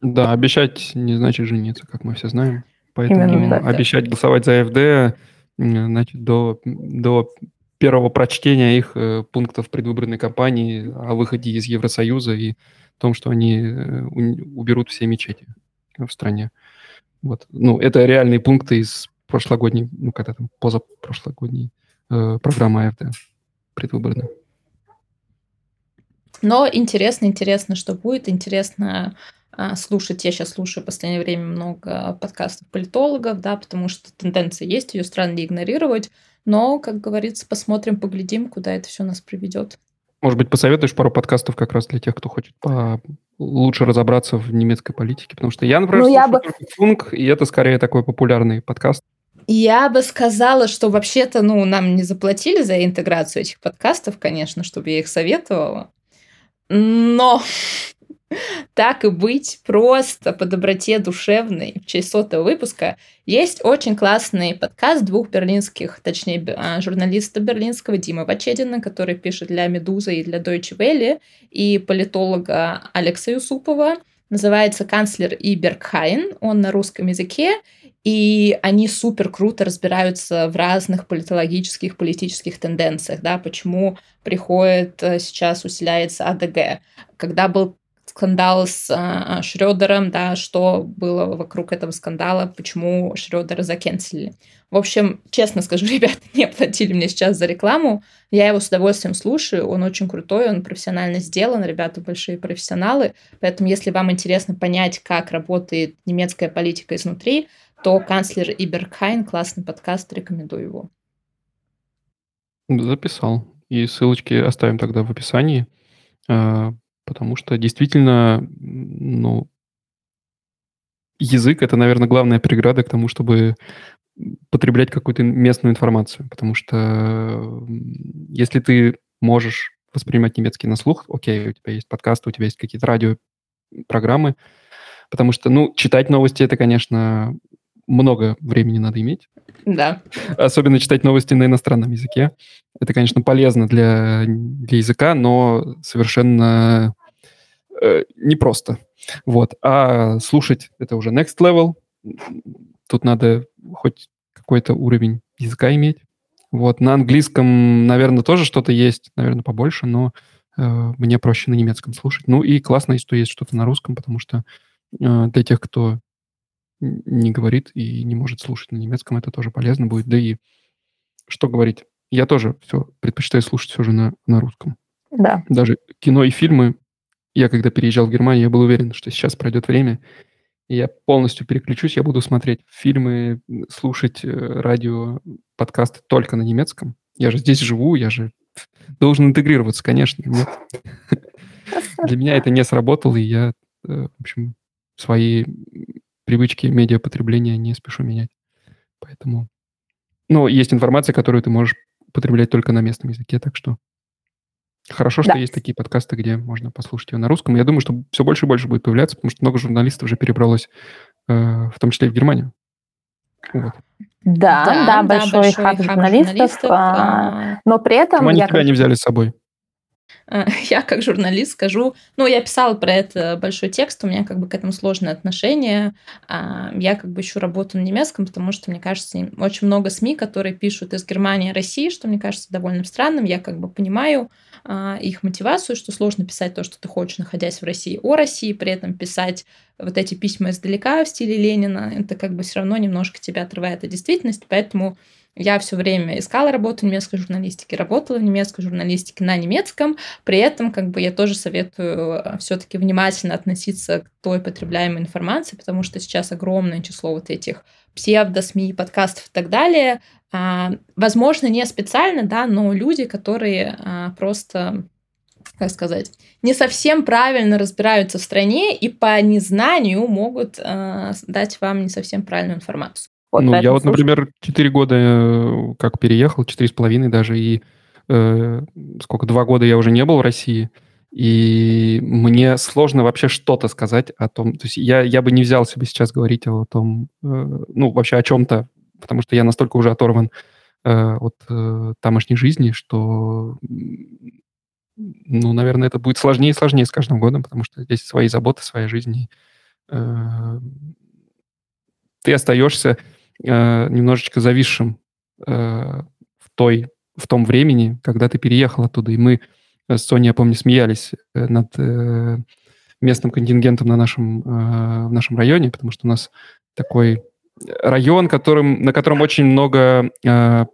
Да, обещать не значит жениться, как мы все знаем. Поэтому Именно, да, обещать да. голосовать за АФД значит, до, до первого прочтения их э, пунктов предвыборной кампании о выходе из Евросоюза и том, что они э, уберут все мечети в стране. Вот. Ну, это реальные пункты из прошлогодней, ну, когда там, позапрошлогодней э, программы АФД предвыборной. Но интересно, интересно, что будет. Интересно а, слушать. Я сейчас слушаю в последнее время много подкастов политологов, да, потому что тенденция есть, ее странно игнорировать. Но, как говорится, посмотрим, поглядим, куда это все нас приведет. Может быть, посоветуешь пару подкастов как раз для тех, кто хочет по... лучше разобраться в немецкой политике? Потому что я, например, ну, я бы... Функ, и это скорее такой популярный подкаст. Я бы сказала, что вообще-то, ну, нам не заплатили за интеграцию этих подкастов, конечно, чтобы я их советовала. Но так и быть, просто по доброте душевной в честь сотого выпуска есть очень классный подкаст двух берлинских, точнее, а, журналиста берлинского Димы Вачедина, который пишет для «Медузы» и для Deutsche Welle, и политолога Алекса Юсупова. Называется «Канцлер и Бергхайн». Он на русском языке, и они супер круто разбираются в разных политологических, политических тенденциях, да, почему приходит э, сейчас усиляется АДГ. Когда был скандал с а, Шрёдером, да, что было вокруг этого скандала, почему Шрёдера закенселили. В общем, честно скажу, ребята не платили мне сейчас за рекламу. Я его с удовольствием слушаю, он очень крутой, он профессионально сделан, ребята большие профессионалы. Поэтому, если вам интересно понять, как работает немецкая политика изнутри, то канцлер Иберхайн, классный подкаст, рекомендую его. Записал. И ссылочки оставим тогда в описании. Потому что действительно, ну, язык это, наверное, главная преграда к тому, чтобы потреблять какую-то местную информацию, потому что если ты можешь воспринимать немецкий на слух, окей, у тебя есть подкасты, у тебя есть какие-то радиопрограммы, потому что, ну, читать новости это, конечно, много времени надо иметь. Да. Особенно читать новости на иностранном языке. Это, конечно, полезно для, для языка, но совершенно э, непросто. Вот. А слушать это уже next level. тут надо хоть какой-то уровень языка иметь. Вот, на английском, наверное, тоже что-то есть, наверное, побольше, но э, мне проще на немецком слушать. Ну и классно, что есть что-то на русском, потому что э, для тех, кто не говорит и не может слушать на немецком, это тоже полезно будет. Да и что говорить? Я тоже все предпочитаю слушать все же на, на русском. Да. Даже кино и фильмы. Я когда переезжал в Германию, я был уверен, что сейчас пройдет время, и я полностью переключусь, я буду смотреть фильмы, слушать э, радио, подкасты только на немецком. Я же здесь живу, я же должен интегрироваться, конечно. Нет. Для меня это не сработало, и я, э, в общем, свои привычки медиапотребления не спешу менять. Поэтому... Ну, есть информация, которую ты можешь потреблять только на местном языке, так что хорошо, что да. есть такие подкасты, где можно послушать ее на русском. Я думаю, что все больше и больше будет появляться, потому что много журналистов уже перебралось, э, в том числе и в Германию. Вот. Да, да, да, большой, большой хаб журналистов, журналистов а, но при этом... Почему они я тебя не взяли с собой? я как журналист скажу, ну, я писала про это большой текст, у меня как бы к этому сложное отношение. А, я как бы ищу работу на немецком, потому что, мне кажется, очень много СМИ, которые пишут из Германии, России, что мне кажется довольно странным. Я как бы понимаю а, их мотивацию, что сложно писать то, что ты хочешь, находясь в России, о России, при этом писать вот эти письма издалека в стиле Ленина, это как бы все равно немножко тебя отрывает от действительности, поэтому я все время искала работу в немецкой журналистике, работала в немецкой журналистике на немецком. При этом, как бы, я тоже советую э, все-таки внимательно относиться к той потребляемой информации, потому что сейчас огромное число вот этих псевдо-СМИ, подкастов и так далее. А, возможно, не специально, да, но люди, которые а, просто как сказать, не совсем правильно разбираются в стране и по незнанию могут э, дать вам не совсем правильную информацию. Вот, ну, я вот, например, 4 года э, как переехал, четыре с половиной даже, и э, сколько, два года я уже не был в России, и мне сложно вообще что-то сказать о том, то есть я, я бы не взял себе сейчас говорить о том, э, ну, вообще о чем-то, потому что я настолько уже оторван э, от э, тамошней жизни, что, ну, наверное, это будет сложнее и сложнее с каждым годом, потому что здесь свои заботы, своя жизнь, и, э, ты остаешься э, немножечко зависшим э, в, той, в том времени, когда ты переехал оттуда. И мы с Соней, я помню, смеялись э, над э, местным контингентом на нашем, э, в нашем районе, потому что у нас такой район, которым, на котором очень много э,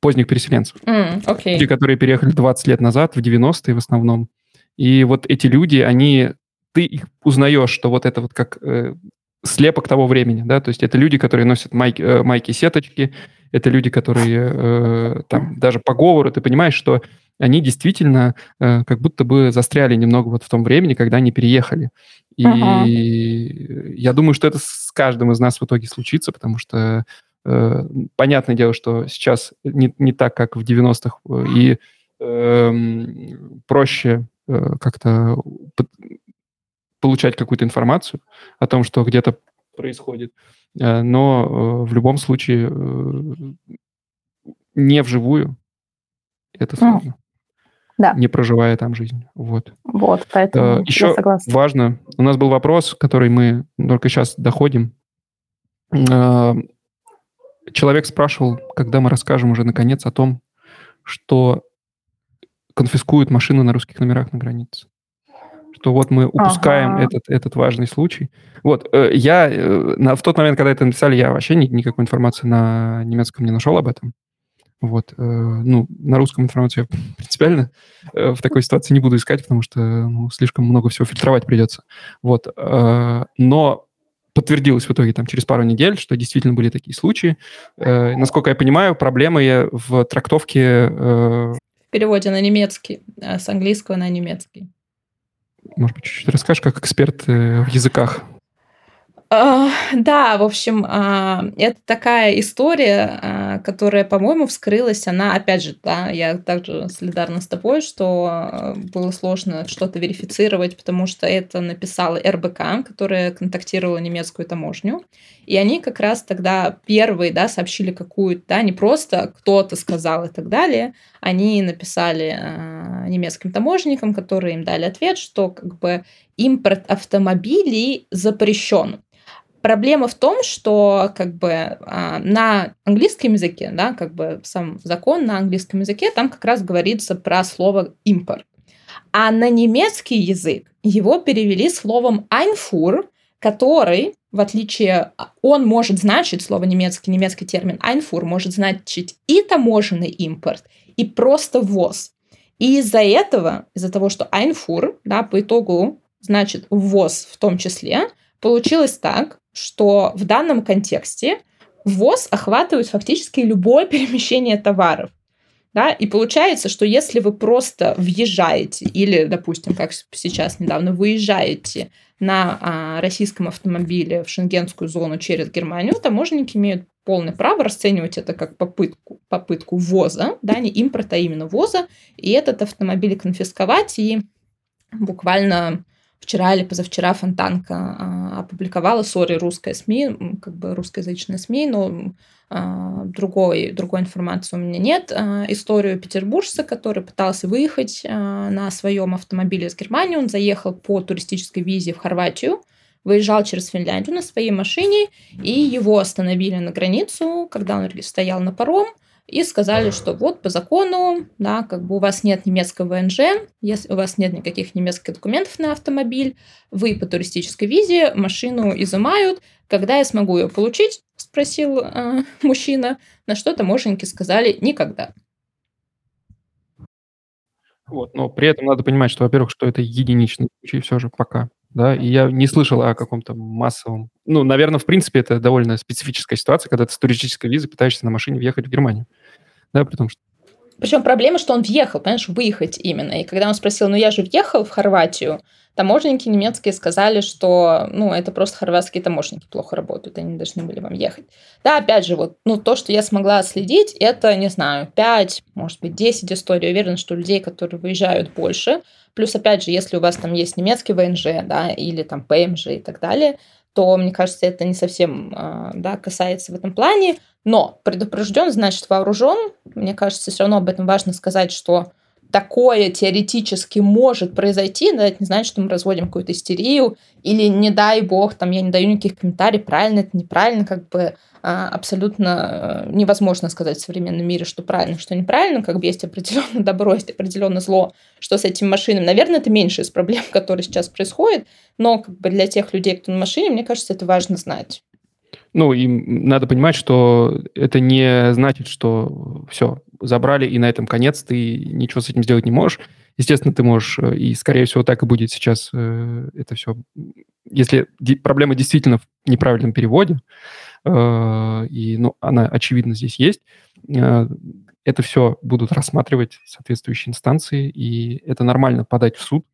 поздних переселенцев. Mm, okay. Люди, которые переехали 20 лет назад, в 90-е в основном. И вот эти люди, они ты их узнаешь, что вот это вот как э, слепок того времени, да, то есть это люди, которые носят майки, э, майки сеточки, это люди, которые э, там даже по говору, ты понимаешь, что они действительно э, как будто бы застряли немного вот в том времени, когда они переехали. И ага. я думаю, что это с каждым из нас в итоге случится, потому что э, понятное дело, что сейчас не, не так, как в 90-х, и э, проще э, как-то получать какую-то информацию о том, что где-то происходит. Э, но э, в любом случае э, не вживую это сложно. Да. Не проживая там жизнь. Вот. Вот, поэтому Еще я согласна. важно, у нас был вопрос, который мы только сейчас доходим. Человек спрашивал, когда мы расскажем уже наконец о том, что конфискуют машины на русских номерах на границе что вот мы упускаем ага. этот, этот важный случай. Вот, э, я э, на, в тот момент, когда это написали, я вообще ни, никакой информации на немецком не нашел об этом. Вот, э, ну, на русском информацию я принципиально в такой ситуации не буду искать, потому что ну, слишком много всего фильтровать придется. Вот, но подтвердилось в итоге там через пару недель, что действительно были такие случаи. Э, насколько я понимаю, проблемы в трактовке... Э... В переводе на немецкий, с английского на немецкий. Может быть, чуть-чуть расскажешь, как эксперт э, в языках? Uh, да, в общем, uh, это такая история, uh, которая, по-моему, вскрылась. Она, опять же, да, я также солидарна с тобой, что было сложно что-то верифицировать, потому что это написала РБК, которая контактировала немецкую таможню. И они как раз тогда первые, да, сообщили какую-то, да, не просто кто-то сказал и так далее, они написали э, немецким таможенникам, которые им дали ответ, что как бы импорт автомобилей запрещен. проблема в том, что как бы а, на английском языке, да, как бы сам закон на английском языке, там как раз говорится про слово импорт. А на немецкий язык его перевели словом Einfuhr, который, в отличие, он может значить, слово немецкий, немецкий термин Einfuhr может значить и таможенный импорт, и просто ввоз. И из-за этого, из-за того, что Einfuhr, да, по итогу значит ввоз в том числе, получилось так, что в данном контексте ввоз охватывает фактически любое перемещение товаров. Да? И получается, что если вы просто въезжаете или, допустим, как сейчас недавно, выезжаете на а, российском автомобиле в шенгенскую зону через Германию, таможенники имеют полное право расценивать это как попытку, попытку ввоза, да, не импорта, а именно ввоза, и этот автомобиль конфисковать и буквально вчера или позавчера Фонтанка а, опубликовала, сори, русская СМИ, как бы русскоязычная СМИ, но а, другой, другой информации у меня нет, а, историю петербуржца, который пытался выехать на своем автомобиле из Германии. Он заехал по туристической визе в Хорватию, выезжал через Финляндию на своей машине, и его остановили на границу, когда он стоял на паром, и сказали, что вот по закону, да, как бы у вас нет немецкого ВНЖ, если у вас нет никаких немецких документов на автомобиль, вы по туристической визе машину изымают, когда я смогу ее получить, спросил э, мужчина, на что таможенники сказали никогда. Вот, но при этом надо понимать, что, во-первых, что это единичный случай все же пока, да, и я не слышал о каком-то массовом... Ну, наверное, в принципе, это довольно специфическая ситуация, когда ты с туристической визой пытаешься на машине въехать в Германию, да, при том, что причем проблема, что он въехал, понимаешь, выехать именно. И когда он спросил, ну я же въехал в Хорватию, таможенники немецкие сказали, что, ну, это просто хорватские таможенники плохо работают, они должны были вам ехать. Да, опять же, вот, ну, то, что я смогла отследить, это, не знаю, 5, может быть, 10 историй. Уверен, что людей, которые выезжают больше. Плюс, опять же, если у вас там есть немецкий ВНЖ, да, или там ПМЖ и так далее, то, мне кажется, это не совсем а, да, касается в этом плане. Но предупрежден, значит вооружен. Мне кажется, все равно об этом важно сказать, что такое теоретически может произойти, да, это не значит, что мы разводим какую-то истерию, или не дай бог, там, я не даю никаких комментариев, правильно это, неправильно, как бы а, абсолютно э, невозможно сказать в современном мире, что правильно, что неправильно, как бы есть определенное добро, есть определенное зло, что с этим машинами. Наверное, это меньше из проблем, которые сейчас происходят, но как бы для тех людей, кто на машине, мне кажется, это важно знать. Ну, и надо понимать, что это не значит, что все, забрали, и на этом конец, ты ничего с этим сделать не можешь. Естественно, ты можешь, э, и, скорее всего, так и будет сейчас э, это все. Если проблема действительно в неправильном переводе, э, и ну, она, очевидно, здесь есть, это все будут рассматривать соответствующие инстанции, и это нормально подать в суд,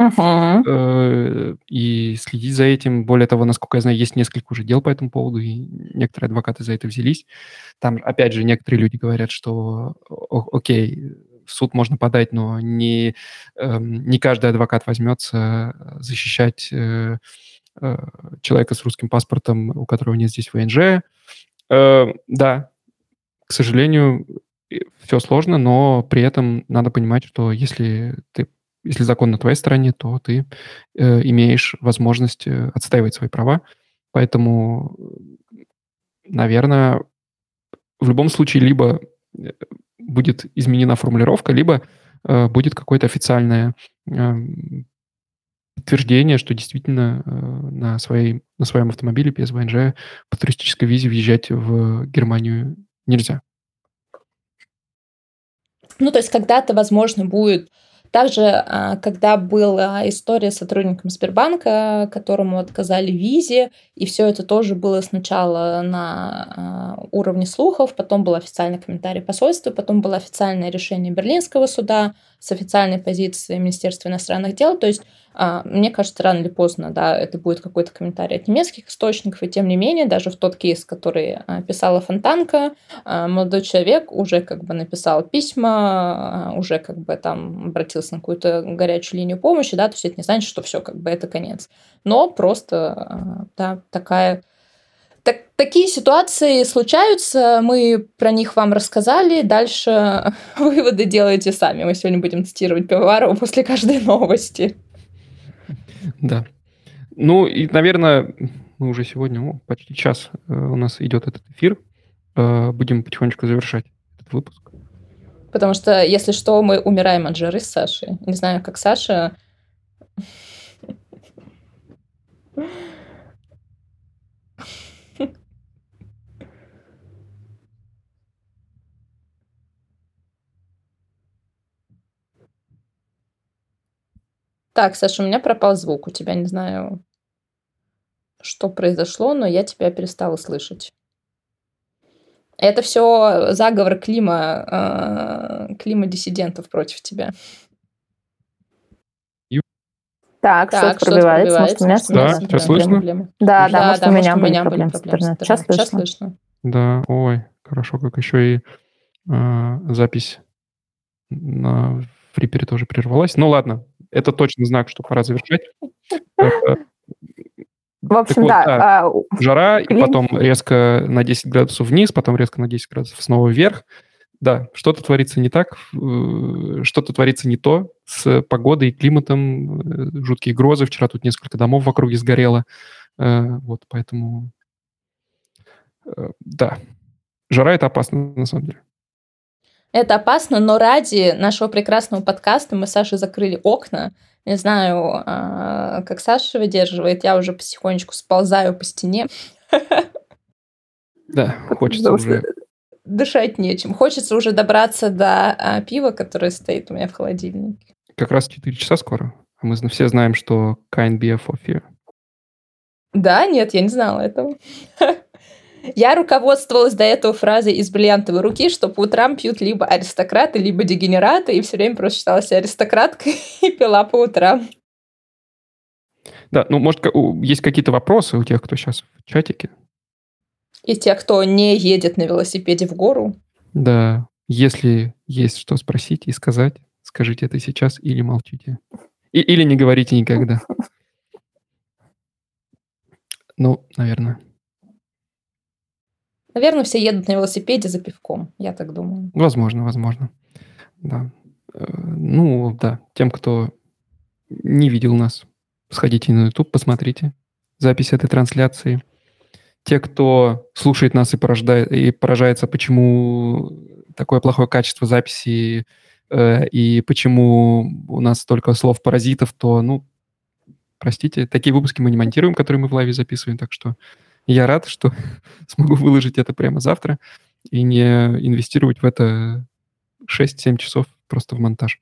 Uh-huh. И следить за этим. Более того, насколько я знаю, есть несколько уже дел по этому поводу, и некоторые адвокаты за это взялись. Там, опять же, некоторые люди говорят, что окей, в суд можно подать, но не, эм, не каждый адвокат возьмется защищать э, э, человека с русским паспортом, у которого нет здесь ВНЖ. Да, к сожалению, все сложно, но при этом надо понимать, что если ты если закон на твоей стороне, то ты э, имеешь возможность э, отстаивать свои права. Поэтому, наверное, в любом случае либо э, будет изменена формулировка, либо э, будет какое-то официальное э, подтверждение, что действительно э, на, своей, на своем автомобиле без ВНЖ по туристической визе въезжать в Германию нельзя. Ну, то есть когда-то, возможно, будет также, а, когда была история с сотрудником Сбербанка, которому отказали в визе, и все это тоже было сначала на а, уровне слухов, потом был официальный комментарий посольства, потом было официальное решение Берлинского суда с официальной позиции Министерства иностранных дел. То есть мне кажется, рано или поздно, да, это будет какой-то комментарий от немецких источников, и тем не менее, даже в тот кейс, который а, писала Фонтанка, а, молодой человек уже как бы написал письма, уже как бы там обратился на какую-то горячую линию помощи, да, то есть это не значит, что все, как бы это конец. Но просто, да, такая так, такие ситуации случаются, мы про них вам рассказали, дальше выводы делаете сами. Мы сегодня будем цитировать Пивоварова после каждой новости. Да. Ну, и, наверное, Мы уже сегодня, о, почти час э, у нас идет этот эфир. Э, будем потихонечку завершать этот выпуск. Потому что, если что, мы умираем от жары с Сашей. Не знаю, как Саша... Так, Саша, у меня пропал звук. У тебя, не знаю, что произошло, но я тебя перестала слышать. Это все заговор клима, э, клима диссидентов против тебя. Так, так что пробивается. Может, у меня да, сейчас слышно? Да, да, да, может, да, у меня, были, проблемы с интернетом. Сейчас, сейчас слышно. Да, ой, хорошо, как еще и э, запись на фрипере тоже прервалась. Ну ладно, это точно знак, что пора завершать. В общем, вот, да. да. А, жара, клин... и потом резко на 10 градусов вниз, потом резко на 10 градусов снова вверх. Да, что-то творится не так, э, что-то творится не то с погодой и климатом. Э, жуткие грозы. Вчера тут несколько домов в округе сгорело. Э, вот, поэтому... Да. Жара — это опасно, на самом деле. Это опасно, но ради нашего прекрасного подкаста мы с Сашей закрыли окна. Не знаю, а, как Саша выдерживает. Я уже потихонечку сползаю по стене. Да, хочется уже... Дышать нечем. Хочется уже добраться до а, пива, которое стоит у меня в холодильнике. Как раз 4 часа скоро. А мы все знаем, что kind beer for fear. Да, нет, я не знала этого. Я руководствовалась до этого фразой из бриллиантовой руки, что по утрам пьют либо аристократы, либо дегенераты, и все время просто считалась аристократкой и пила по утрам. Да, ну, может, есть какие-то вопросы у тех, кто сейчас в чатике? И тех, кто не едет на велосипеде в гору? Да, если есть что спросить и сказать, скажите это сейчас или молчите. И, или не говорите никогда. Ну, наверное. Наверное, все едут на велосипеде за пивком, я так думаю. Возможно, возможно. Да. Э, ну, да, тем, кто не видел нас, сходите на YouTube, посмотрите запись этой трансляции. Те, кто слушает нас и, порождает, и поражается, почему такое плохое качество записи э, и почему у нас столько слов-паразитов, то, ну, простите, такие выпуски мы не монтируем, которые мы в лайве записываем, так что я рад, что смогу выложить это прямо завтра и не инвестировать в это 6-7 часов просто в монтаж.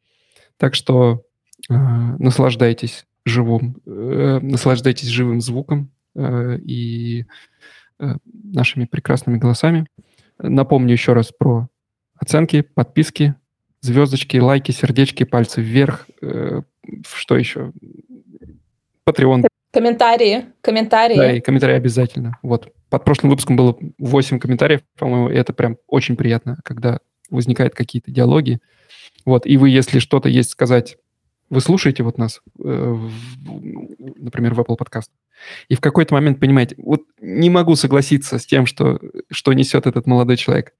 Так что э, наслаждайтесь живым, э, наслаждайтесь живым звуком э, и э, нашими прекрасными голосами. Напомню еще раз про оценки, подписки, звездочки, лайки, сердечки, пальцы вверх. Э, что еще? Patreon. Комментарии, комментарии. Да, и комментарии обязательно. Вот. Под прошлым выпуском было 8 комментариев, по-моему, и это прям очень приятно, когда возникают какие-то диалоги. Вот, и вы, если что-то есть сказать, вы слушаете вот нас, э, например, в Apple Podcast, и в какой-то момент понимаете, вот не могу согласиться с тем, что, что несет этот молодой человек.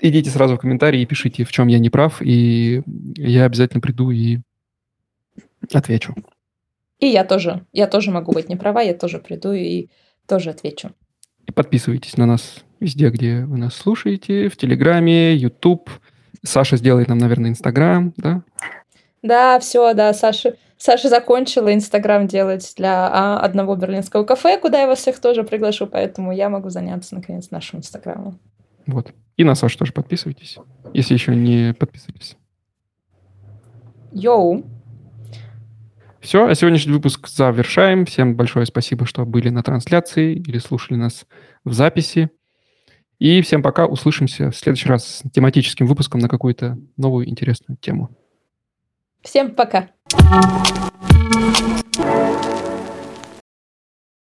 Идите сразу в комментарии и пишите, в чем я не прав, и я обязательно приду и отвечу. И я тоже. Я тоже могу быть не права, я тоже приду и тоже отвечу. И подписывайтесь на нас везде, где вы нас слушаете, в Телеграме, YouTube. Саша сделает нам, наверное, Инстаграм, да? Да, все, да, Саша, Саша закончила Инстаграм делать для а, одного берлинского кафе, куда я вас всех тоже приглашу, поэтому я могу заняться, наконец, нашим Инстаграмом. Вот. И на Сашу тоже подписывайтесь, если еще не подписывались. Йоу. Все, а сегодняшний выпуск завершаем. Всем большое спасибо, что были на трансляции или слушали нас в записи. И всем пока. Услышимся в следующий раз с тематическим выпуском на какую-то новую интересную тему. Всем пока.